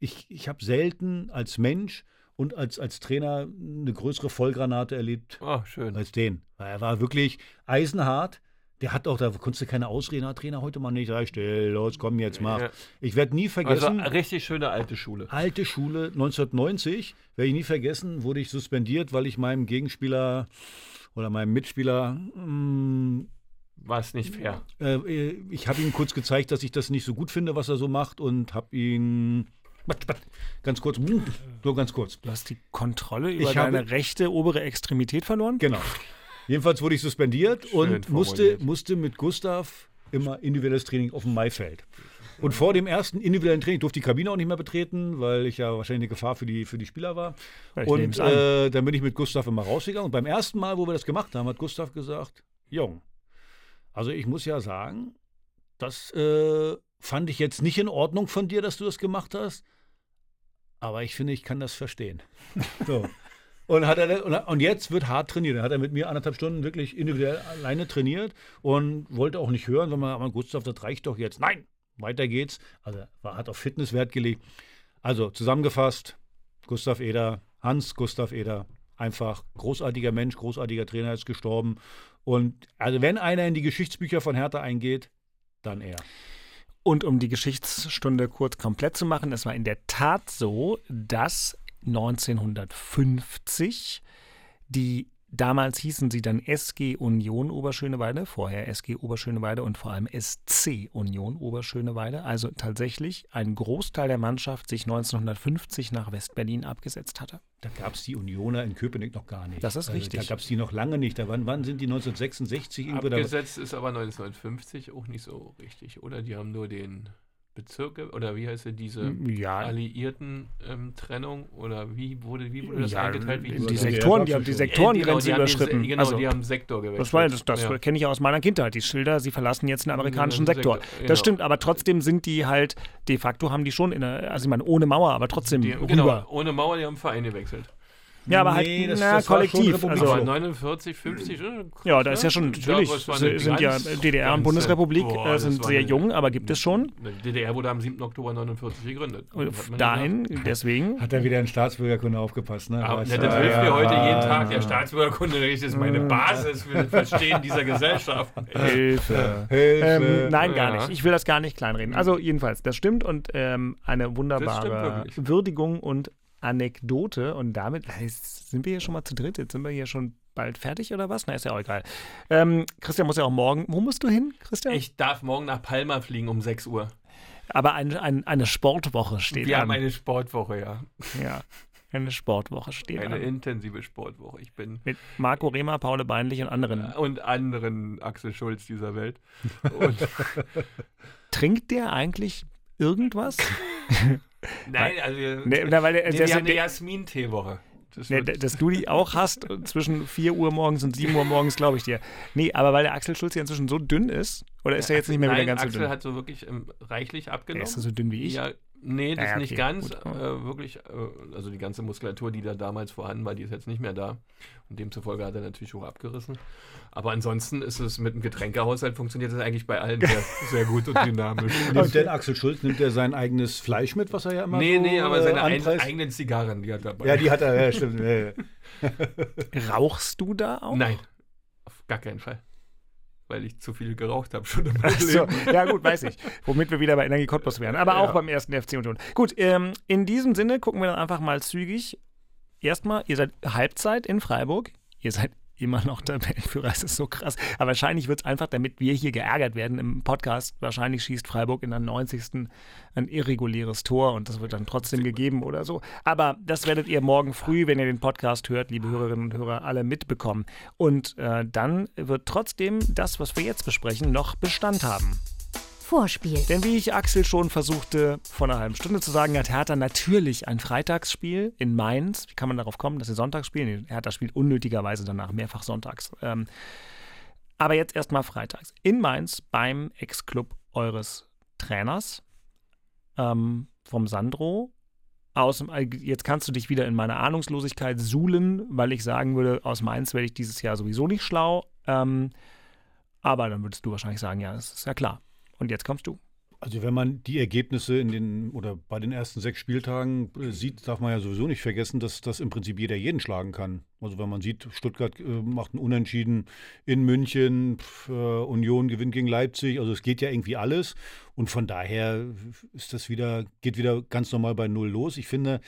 ich, ich habe selten als Mensch und als, als Trainer eine größere Vollgranate erlebt oh, als den. Er war wirklich eisenhart. Der hat auch, da konntest du keine Ausreden, ah, Trainer, heute mal nicht, sei still, los, komm jetzt, mach. Ja. Ich werde nie vergessen. Also richtig schöne alte Schule. Alte Schule, 1990, werde ich nie vergessen, wurde ich suspendiert, weil ich meinem Gegenspieler oder meinem Mitspieler. Mh, War es nicht fair? Äh, ich habe ihm kurz gezeigt, dass ich das nicht so gut finde, was er so macht und habe ihn. Ganz kurz, nur ganz kurz. Du hast die Kontrolle über Ich deine habe- rechte obere Extremität verloren? Genau. Jedenfalls wurde ich suspendiert Schön und musste, formuliert. musste mit Gustav immer individuelles Training auf dem Maifeld. Und vor dem ersten individuellen Training durfte ich die Kabine auch nicht mehr betreten, weil ich ja wahrscheinlich eine Gefahr für die, für die Spieler war. Ich und äh, dann bin ich mit Gustav immer rausgegangen. Und beim ersten Mal, wo wir das gemacht haben, hat Gustav gesagt, Jung, also ich muss ja sagen, das äh, fand ich jetzt nicht in Ordnung von dir, dass du das gemacht hast. Aber ich finde, ich kann das verstehen. So. Und, hat er, und- jetzt wird hart trainiert. Dann hat er mit mir anderthalb Stunden wirklich individuell alleine trainiert und wollte auch nicht hören, sondern aber Gustav, das reicht doch jetzt. Nein, weiter geht's. Also er hat auf Fitness Wert gelegt. Also zusammengefasst, Gustav Eder, Hans Gustav Eder, einfach großartiger Mensch, großartiger Trainer, ist gestorben. Und also wenn einer in die Geschichtsbücher von Hertha eingeht, dann er. Und um die Geschichtsstunde kurz komplett zu machen, es war in der Tat so, dass 1950 die Damals hießen sie dann SG Union Oberschöneweide, vorher SG Oberschöneweide und vor allem SC Union Oberschöneweide. Also tatsächlich ein Großteil der Mannschaft sich 1950 nach Westberlin abgesetzt hatte. Da gab es die Unioner in Köpenick noch gar nicht. Das ist richtig. Da gab es die noch lange nicht. Da, wann, wann sind die 1966? Irgendwo da- Abgesetzt ist aber 1950 auch nicht so richtig, oder? Die haben nur den Bezirke, oder wie heißt es, diese Ja. alliierten ähm, Trennung, oder wie wurde, wie wurde das Ja, eingeteilt? Wie die? Sektoren, die haben die Sektorengrenze genau, die haben die überschritten. Se- Genau, Also, die haben Sektor gewechselt. Das, war, das, das Ja. kenne ich ja aus meiner Kindheit. Die Schilder, sie verlassen jetzt den amerikanischen Sektor. Sektor, genau. Das stimmt, aber trotzdem sind die halt, de facto haben die schon, in der, also ich meine, ohne Mauer, aber trotzdem Die, rüber. genau, ohne Mauer, die haben Verein gewechselt. Ja, aber halt, Nee, das- na, das war schon kollektiv. Also, Aber 49, 50, äh, ja, da ist ja schon, Ich glaube, natürlich, war sind, ja ganz- DDR und ganz- Bundesrepublik boah, äh, sind sehr eine- jung, aber gibt es schon. Die DDR wurde am 7. Oktober 49 gegründet. Und dahin, gesagt. deswegen. Hat er wieder in Staatsbürgerkunde aufgepasst, ne? Aber, ja, das hilft Ja, mir heute ja, jeden Tag. ja. Der Staatsbürgerkunde ist meine Mhm. Basis für das Verstehen dieser Gesellschaft. Hilfe. Hilfe. Ähm, nein, gar Ja. nicht. Ich will das gar nicht kleinreden. Also jedenfalls, das stimmt und ähm, eine wunderbare. Würdigung und Anekdote. Und damit sind wir hier schon mal zu dritt. Jetzt sind wir hier schon bald fertig oder was? Na, ist ja auch egal. Ähm, Christian muss ja auch morgen. Wo musst du hin, Christian? Ich darf morgen nach Palma fliegen um 6 Uhr. Aber ein, ein, eine Sportwoche steht Wir an. haben eine Sportwoche, ja. ja, eine Sportwoche steht Eine an. intensive Sportwoche. Ich bin Mit Marco Rehmer, Paul Beinlich und anderen. und anderen Axel Schulz dieser Welt. Und Trinkt der eigentlich irgendwas? nein, also wir, Nee, na, weil nee, der- wir haben eine Jasmin-Teewoche. Das Nee, dass du die auch hast äh, zwischen 4 Uhr morgens und 7 Uhr morgens, glaube ich dir. Nee, aber weil der Axel Schulz ja inzischen so dünn ist, oder ist er jetzt nicht mehr wieder Nein, ganz so Axel dünn? hat so wirklich ähm, reichlich abgenommen. Er ist so dünn wie ich? Ja, nee, das Ja, ja, nicht okay, ganz. Äh, wirklich, äh, also die ganze Muskulatur, die da damals vorhanden war, die ist jetzt nicht mehr da. Und demzufolge hat er natürlich hoch abgerissen. Aber ansonsten ist es mit dem Getränkehaushalt funktioniert das eigentlich bei allen sehr, sehr gut und dynamisch. Nimmt denn Axel Schulz, nimmt er sein eigenes Fleisch mit, was er ja immer nee, so nee, aber äh, seine ein, anpreist? eigenen Zigarren, die hat er dabei. Ja, die hat er, ja, stimmt. Rauchst du da auch? Nein, auf gar keinen Fall. Weil ich zu viel geraucht habe schon im Ach so, Leben. ja gut, weiß ich. Womit wir wieder bei Energie Cottbus wären. Aber auch Ja. beim ersten FC Union. Gut, ähm, in diesem Sinne gucken wir dann einfach mal zügig. Erstmal, ihr seid Halbzeit in Freiburg. Ihr seid immer noch Tabellenführer. Das ist so krass. Aber wahrscheinlich wird es einfach, damit wir hier geärgert werden im Podcast, wahrscheinlich schießt Freiburg in der 90. ein irreguläres Tor und das wird dann trotzdem gegeben oder so. Aber das werdet ihr morgen früh, wenn ihr den Podcast hört, liebe Hörerinnen und Hörer, alle mitbekommen. Und äh, dann wird trotzdem das, was wir jetzt besprechen, noch Bestand haben. Vorspiel. Denn wie ich Axel schon versuchte vor einer halben Stunde zu sagen, hat Hertha natürlich ein Freitagsspiel in Mainz. Wie kann man darauf kommen, dass sie Sonntags spielen? Hertha spielt unnötigerweise danach mehrfach Sonntags. Ähm, aber jetzt erstmal freitags. In Mainz beim Ex-Club eures Trainers ähm, vom Sandro. Aus, jetzt kannst du dich wieder in meiner Ahnungslosigkeit suhlen, weil ich sagen würde, aus Mainz werde ich dieses Jahr sowieso nicht schlau. Ähm, aber dann würdest du wahrscheinlich sagen, ja, das ist ja klar. Und jetzt kommst du. Also wenn man die Ergebnisse in den oder bei den ersten sechs Spieltagen äh, sieht, darf man ja sowieso nicht vergessen, dass das im Prinzip jeder jeden schlagen kann. Also wenn man sieht, Stuttgart äh, macht einen Unentschieden in München, äh, Union gewinnt gegen Leipzig, also es geht ja irgendwie alles. Und von daher ist das wieder, geht wieder ganz normal bei Null los. Ich finde,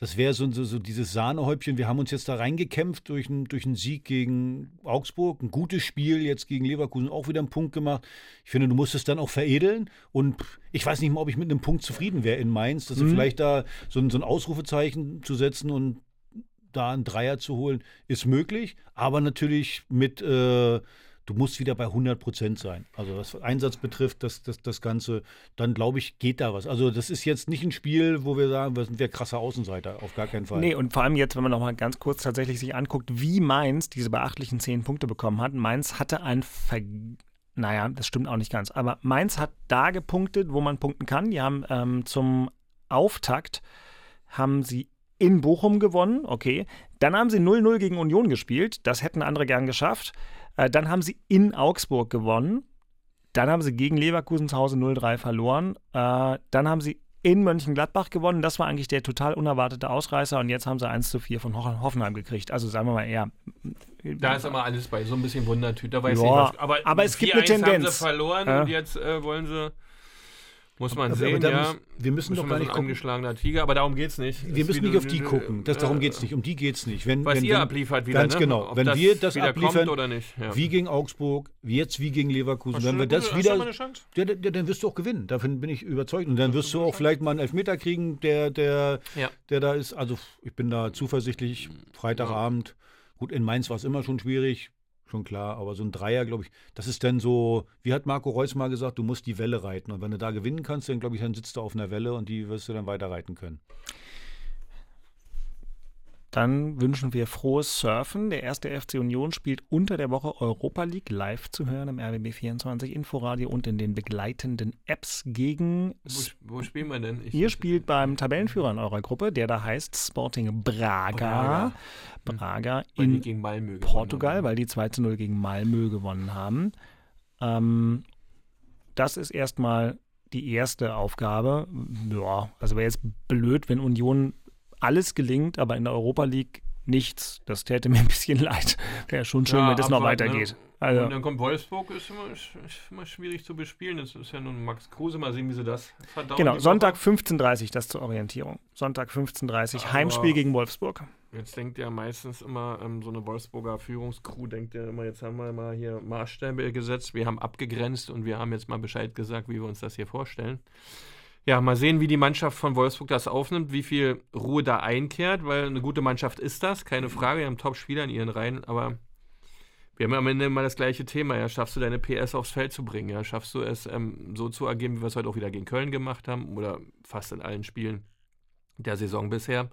das wäre so, so, so, dieses Sahnehäubchen. Wir haben uns jetzt da reingekämpft durch, ein, durch einen Sieg gegen Augsburg. Ein gutes Spiel, jetzt gegen Leverkusen auch wieder einen Punkt gemacht. Ich finde, du musst es dann auch veredeln. Und ich weiß nicht mal, ob ich mit einem Punkt zufrieden wäre in Mainz. Dass mhm. vielleicht da so, so ein Ausrufezeichen zu setzen und da einen Dreier zu holen, ist möglich. Aber natürlich mit. Äh, du musst wieder bei 100 Prozent sein. Also was Einsatz betrifft, das, das, das Ganze, dann glaube ich, geht da was. Also das ist jetzt nicht ein Spiel, wo wir sagen, wir sind wir krasser Außenseiter, auf gar keinen Fall. Nee, und vor allem jetzt, wenn man nochmal ganz kurz tatsächlich sich anguckt, wie Mainz diese beachtlichen 10 Punkte bekommen hat. Mainz hatte ein Ver naja, das stimmt auch nicht ganz. Aber Mainz hat da gepunktet, wo man punkten kann. Die haben ähm, zum Auftakt haben sie in Bochum gewonnen, okay. Dann haben sie 0-0 gegen Union gespielt. Das hätten andere gern geschafft. Äh, dann haben sie in Augsburg gewonnen. Dann haben sie gegen Leverkusen zu Hause 0-3 verloren. Äh, dann haben sie in Mönchengladbach gewonnen. Das war eigentlich der total unerwartete Ausreißer. Und jetzt haben sie 1 zu 4 von Hoffenheim gekriegt. Also sagen wir mal eher. Da ist immer alles bei. So ein bisschen Wundertüte. Da weiß ja, ich was. Aber, aber es gibt eine Tendenz. haben sie verloren ja. und jetzt äh, wollen sie muss man aber, sehen, aber ja. Muss, wir müssen doch gar nicht so ein angeschlagener Tiger, aber darum geht es nicht. Wir müssen nicht auf die gucken. Das, darum geht es nicht. Um die geht es nicht. Wenn, Was wenn, ihr abliefert wieder, Ganz ne? genau. Ob wenn das wir das abliefern, oder nicht. Ja. wie gegen Augsburg, jetzt wie gegen Leverkusen, wenn wir das wieder, ja, dann wirst du auch gewinnen. Davon bin ich überzeugt. Und dann wirst du auch vielleicht mal einen Elfmeter kriegen, der, der, der da ist. Also ich bin da zuversichtlich. Freitagabend. Gut, in Mainz war es immer schon schwierig schon klar. Aber so ein Dreier, glaube ich, das ist dann so, wie hat Marco Reus mal gesagt, du musst die Welle reiten. Und wenn du da gewinnen kannst, dann glaube ich, dann sitzt du auf einer Welle und die wirst du dann weiter reiten können. Dann wünschen wir frohes Surfen. Der erste FC Union spielt unter der Woche Europa League live zu hören im RBB24 Inforadio und in den begleitenden Apps gegen. Wo, wo spielen wir denn? Ich ihr spielt beim Tabellenführer in eurer Gruppe, der da heißt Sporting Braga. Braga, Braga in Portugal, weil die 2 zu 0 gegen Malmö gewonnen haben. Ähm, das ist erstmal die erste Aufgabe. Ja, also wäre jetzt blöd, wenn Union alles gelingt, aber in der Europa League nichts. Das täte mir ein bisschen leid. Wäre schon schön, ja, wenn das noch weitergeht. Ne? Also. Und dann kommt Wolfsburg, ist immer, ist immer schwierig zu bespielen. Das ist ja nun Max Kruse, mal sehen, wie sie das verdauen. Genau, Sonntag 15.30 Uhr, das zur Orientierung. Sonntag 15.30 Uhr, Heimspiel gegen Wolfsburg. Jetzt denkt ja meistens immer, ähm, so eine Wolfsburger Führungscrew denkt ja immer, jetzt haben wir mal hier Maßstäbe gesetzt, wir haben abgegrenzt und wir haben jetzt mal Bescheid gesagt, wie wir uns das hier vorstellen. Ja, mal sehen, wie die Mannschaft von Wolfsburg das aufnimmt, wie viel Ruhe da einkehrt, weil eine gute Mannschaft ist das, keine. Frage. Wir haben Top-Spieler in ihren Reihen, aber wir haben am Ende immer das gleiche Thema. Ja, schaffst du deine PS aufs Feld zu bringen? Ja, schaffst du es ähm, so zu agieren, wie wir es heute auch wieder gegen Köln gemacht haben oder fast in allen Spielen der Saison bisher?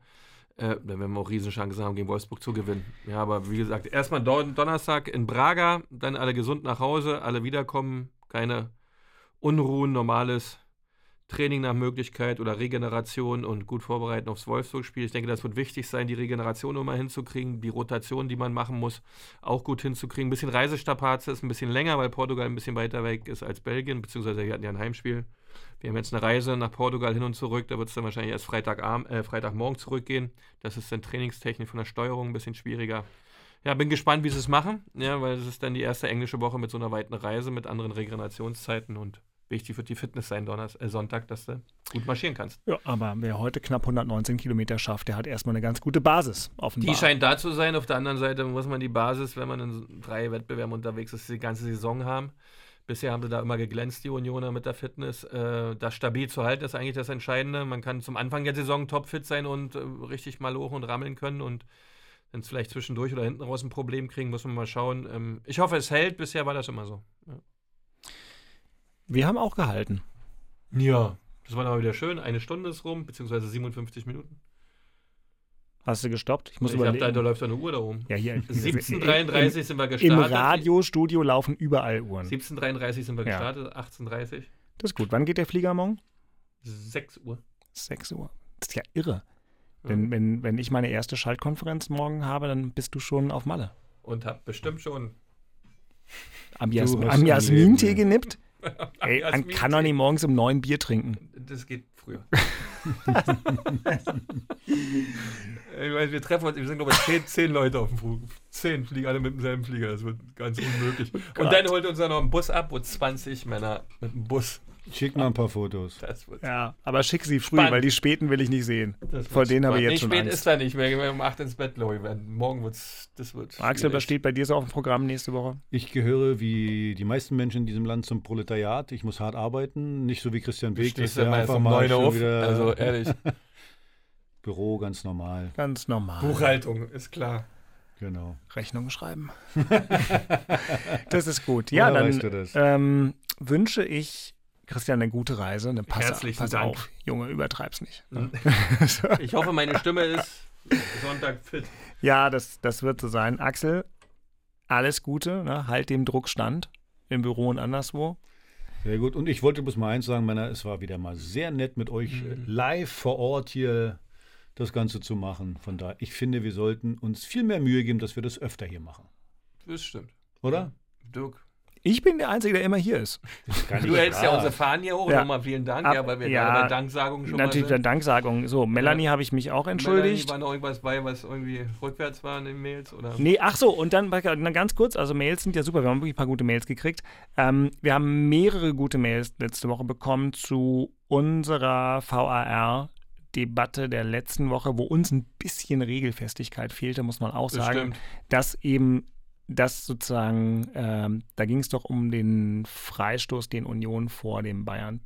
Äh, dann werden wir auch Riesenchancen haben, gegen Wolfsburg zu gewinnen. Ja, aber wie gesagt, erstmal Don Donnerstag in Braga, dann alle gesund nach Hause, alle wiederkommen, keine Unruhen, normales Training nach Möglichkeit oder Regeneration und gut vorbereiten aufs Wolfsburg-Spiel. Ich denke, das wird wichtig sein, die Regeneration nochmal hinzukriegen, die Rotation, die man machen muss, auch gut hinzukriegen. Ein bisschen Reisestrapaze ist ein bisschen länger, weil Portugal ein bisschen weiter weg ist als Belgien, beziehungsweise wir hatten ja ein Heimspiel. Wir haben jetzt eine Reise nach Portugal hin und zurück, da wird es dann wahrscheinlich erst Freitagabend, äh, Freitagmorgen zurückgehen. Das ist dann Trainingstechnik von der Steuerung ein bisschen schwieriger. Ja, bin gespannt, wie sie es machen, ja, weil es ist dann die erste englische Woche mit so einer weiten Reise, mit anderen Regenerationszeiten und wichtig wird die Fitness sein, Donners, äh, Sonntag, dass du gut marschieren kannst. Ja, aber wer heute knapp 119 Kilometer schafft, der hat erstmal eine ganz gute Basis offenbar. Die scheint da zu sein. Auf der anderen Seite muss man die Basis, wenn man in drei Wettbewerben unterwegs ist, die ganze Saison haben. Bisher haben sie da immer geglänzt, die Unioner mit der Fitness. Äh, das stabil zu halten ist eigentlich das Entscheidende. Man kann zum Anfang der Saison topfit sein und äh, richtig mal hoch und rammeln können und wenn es vielleicht zwischendurch oder hinten raus ein Problem kriegen, muss man mal schauen. Ähm, ich hoffe, es hält. Bisher war das immer so. Ja. Wir haben auch gehalten. Ja, das war dann wieder schön. Eine Stunde ist rum, beziehungsweise 57 Minuten. Hast du gestoppt? Ich muss ich überlegen. Hab, da, da läuft eine Uhr da oben. Ja, hier. 17.33 sind wir gestartet. Im Radiostudio laufen überall Uhren. 17.33 sind wir gestartet, ja. 18.30 Das ist gut. Wann geht der Flieger morgen? 6 Uhr. 6 Uhr. Das ist ja irre. Ja. Wenn, wenn, wenn ich meine erste Schaltkonferenz morgen habe, dann bist du schon auf Malle. Und hab bestimmt schon am, Jas am Jasmin-Tee genippt? Ey, man kann doch nicht morgens um neun Bier trinken. Das geht früher. ich weiß, wir treffen uns, wir sind glaube ich zehn, zehn Leute auf dem Flug. Zehn fliegen alle mit demselben Flieger, das wird ganz unmöglich. Oh Und dann holt uns dann noch ein Bus ab, wo 20 Männer mit dem Bus Schick mal ein paar Fotos. ja, aber schick sie früh, Spannend. weil die späten will ich nicht sehen. Vor denen habe ich jetzt nee, schon spät Angst. ist da nicht mehr. Gehen wir um 8 ins Bett, ich. Morgen wird's, das wird Axel, was steht bei dir so auf dem Programm nächste Woche? Ich gehöre wie die meisten Menschen in diesem Land zum Proletariat. Ich muss hart arbeiten, nicht so wie Christian Beek. Du stehst einfach um mal auf. Wieder also ehrlich. Büro, ganz normal. Ganz normal. Buchhaltung, ist klar. Genau. Rechnung schreiben. das ist gut. Ja, Woher dann ähm, wünsche ich Christian, eine gute Reise. Eine pass, Herzlichen pass Dank. auf, Junge, übertreib's nicht. ich hoffe, meine Stimme ist Sonntag fit. Ja, das, das wird so sein. Axel, alles Gute, ne? halt dem Druck stand im Büro und anderswo. Sehr gut. Und ich wollte bloß mal eins sagen, Männer, es war wieder mal sehr nett mit euch mhm. live vor Ort hier das Ganze zu machen. Von daher, ich finde, wir sollten uns viel mehr Mühe geben, dass wir das öfter hier machen. Das stimmt. Oder? Dirk, ich bin der Einzige, der immer hier ist. Du hältst ja unsere Fahnen hier hoch. Ja. Nochmal vielen Dank, Ab, ja, weil wir ja, bei Danksagung schon Natürlich bei Danksagung. So, Melanie ja. habe ich mich auch entschuldigt. Melanie war noch irgendwas bei, was irgendwie rückwärts war in den Mails? Oder? Nee, ach so, und dann, dann ganz kurz, also Mails sind ja super, wir haben wirklich ein paar gute Mails gekriegt. Ähm, wir haben mehrere gute Mails letzte Woche bekommen zu unserer VAR Debatte der letzten Woche, wo uns ein bisschen Regelfestigkeit fehlte, muss man auch sagen, dass eben das sozusagen, ähm, da ging es doch um den Freistoß, den Union vor dem Bayern,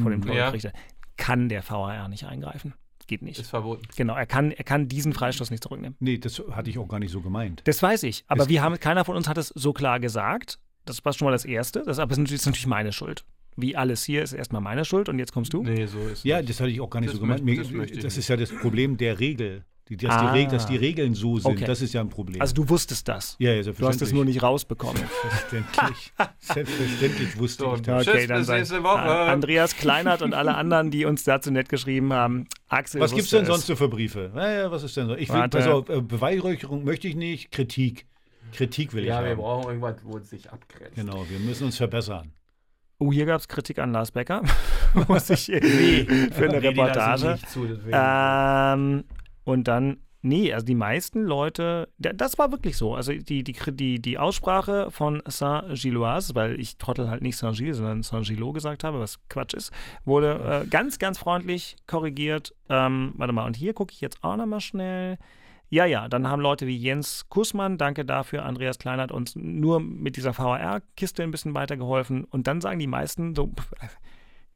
vor dem mhm. Torrichter, ja. kann der VAR nicht eingreifen. Geht nicht. Ist verboten. Genau, er kann, er kann diesen Freistoß nicht zurücknehmen. Nee, das hatte ich auch gar nicht so gemeint. Das weiß ich. Aber das wir haben, keiner von uns hat es so klar gesagt. Das war schon mal das Erste. Das aber ist natürlich meine Schuld wie alles hier ist erstmal meine Schuld und jetzt kommst du. Nee, so ist Ja, das hatte ich auch gar nicht das so gemeint. Möchte, das, das ist ja das Problem der Regel. Die, dass, ah. die dass, die Regeln so sind, okay. das ist ja ein Problem. Also du wusstest das? Ja, ja Du hast es nur nicht rausbekommen. Selbstverständlich. Selbstverständlich wusste so, ich das. Okay, dann bis Woche. Andreas Kleinert und alle anderen, die uns dazu nett geschrieben haben. Axel Was gibt es denn sonst so für Briefe? Naja, was ist denn so? Ich will, also, Beweihräucherung möchte ich nicht, Kritik. Kritik will ja, ich haben. Ja, wir brauchen irgendwas, wo es sich abgrenzt. Genau, wir müssen uns verbessern. Oh, hier gab es Kritik an Lars Becker. Muss ich nee. für eine nee, Reportage. Zu, ähm, und dann Nee, also die meisten Leute, das war wirklich so. Also die, die, die, die Aussprache von Saint-Gilloise, weil ich Trottel halt nicht Saint-Gilles, sondern Saint-Gillot gesagt habe, was Quatsch ist, wurde äh, ganz, ganz freundlich korrigiert. Ähm, warte mal, und hier gucke ich jetzt auch nochmal schnell. Ja, ja, dann haben Leute wie Jens Kussmann, danke dafür, Andreas Klein hat uns nur mit dieser VHR-Kiste ein bisschen weitergeholfen. Und dann sagen die meisten so,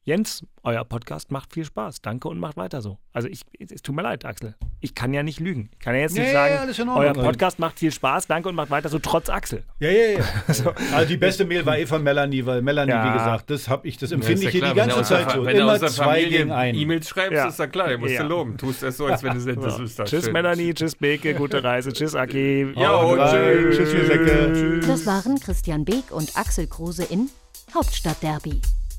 Jens, euer Podcast macht viel Spaß. Danke und macht weiter so. Also ich, es tut mir leid, Axel. Ich kann ja nicht lügen. Ich kann ja jetzt nicht ja, sagen, ja, euer Podcast macht viel Spaß, danke und macht weiter so, trotz Axel. Ja, ja, ja. so. Also die beste Mail war eh von Melanie, weil Melanie, ja. wie gesagt, das habe ich, das empfinde ich hier die ganze Zeit so. Immer zwei gegen einen. E-Mails schreibst, ist ja klar, ihr musst ja. loben. Tust es so, als wenn du es das ist. Tschüss schön. Melanie, tschüss Beke, gute Reise, tschüss Aki. Ja, tschüss. Tschüss, Säcke. Das waren Christian Beek und Axel Kruse in Hauptstadtderby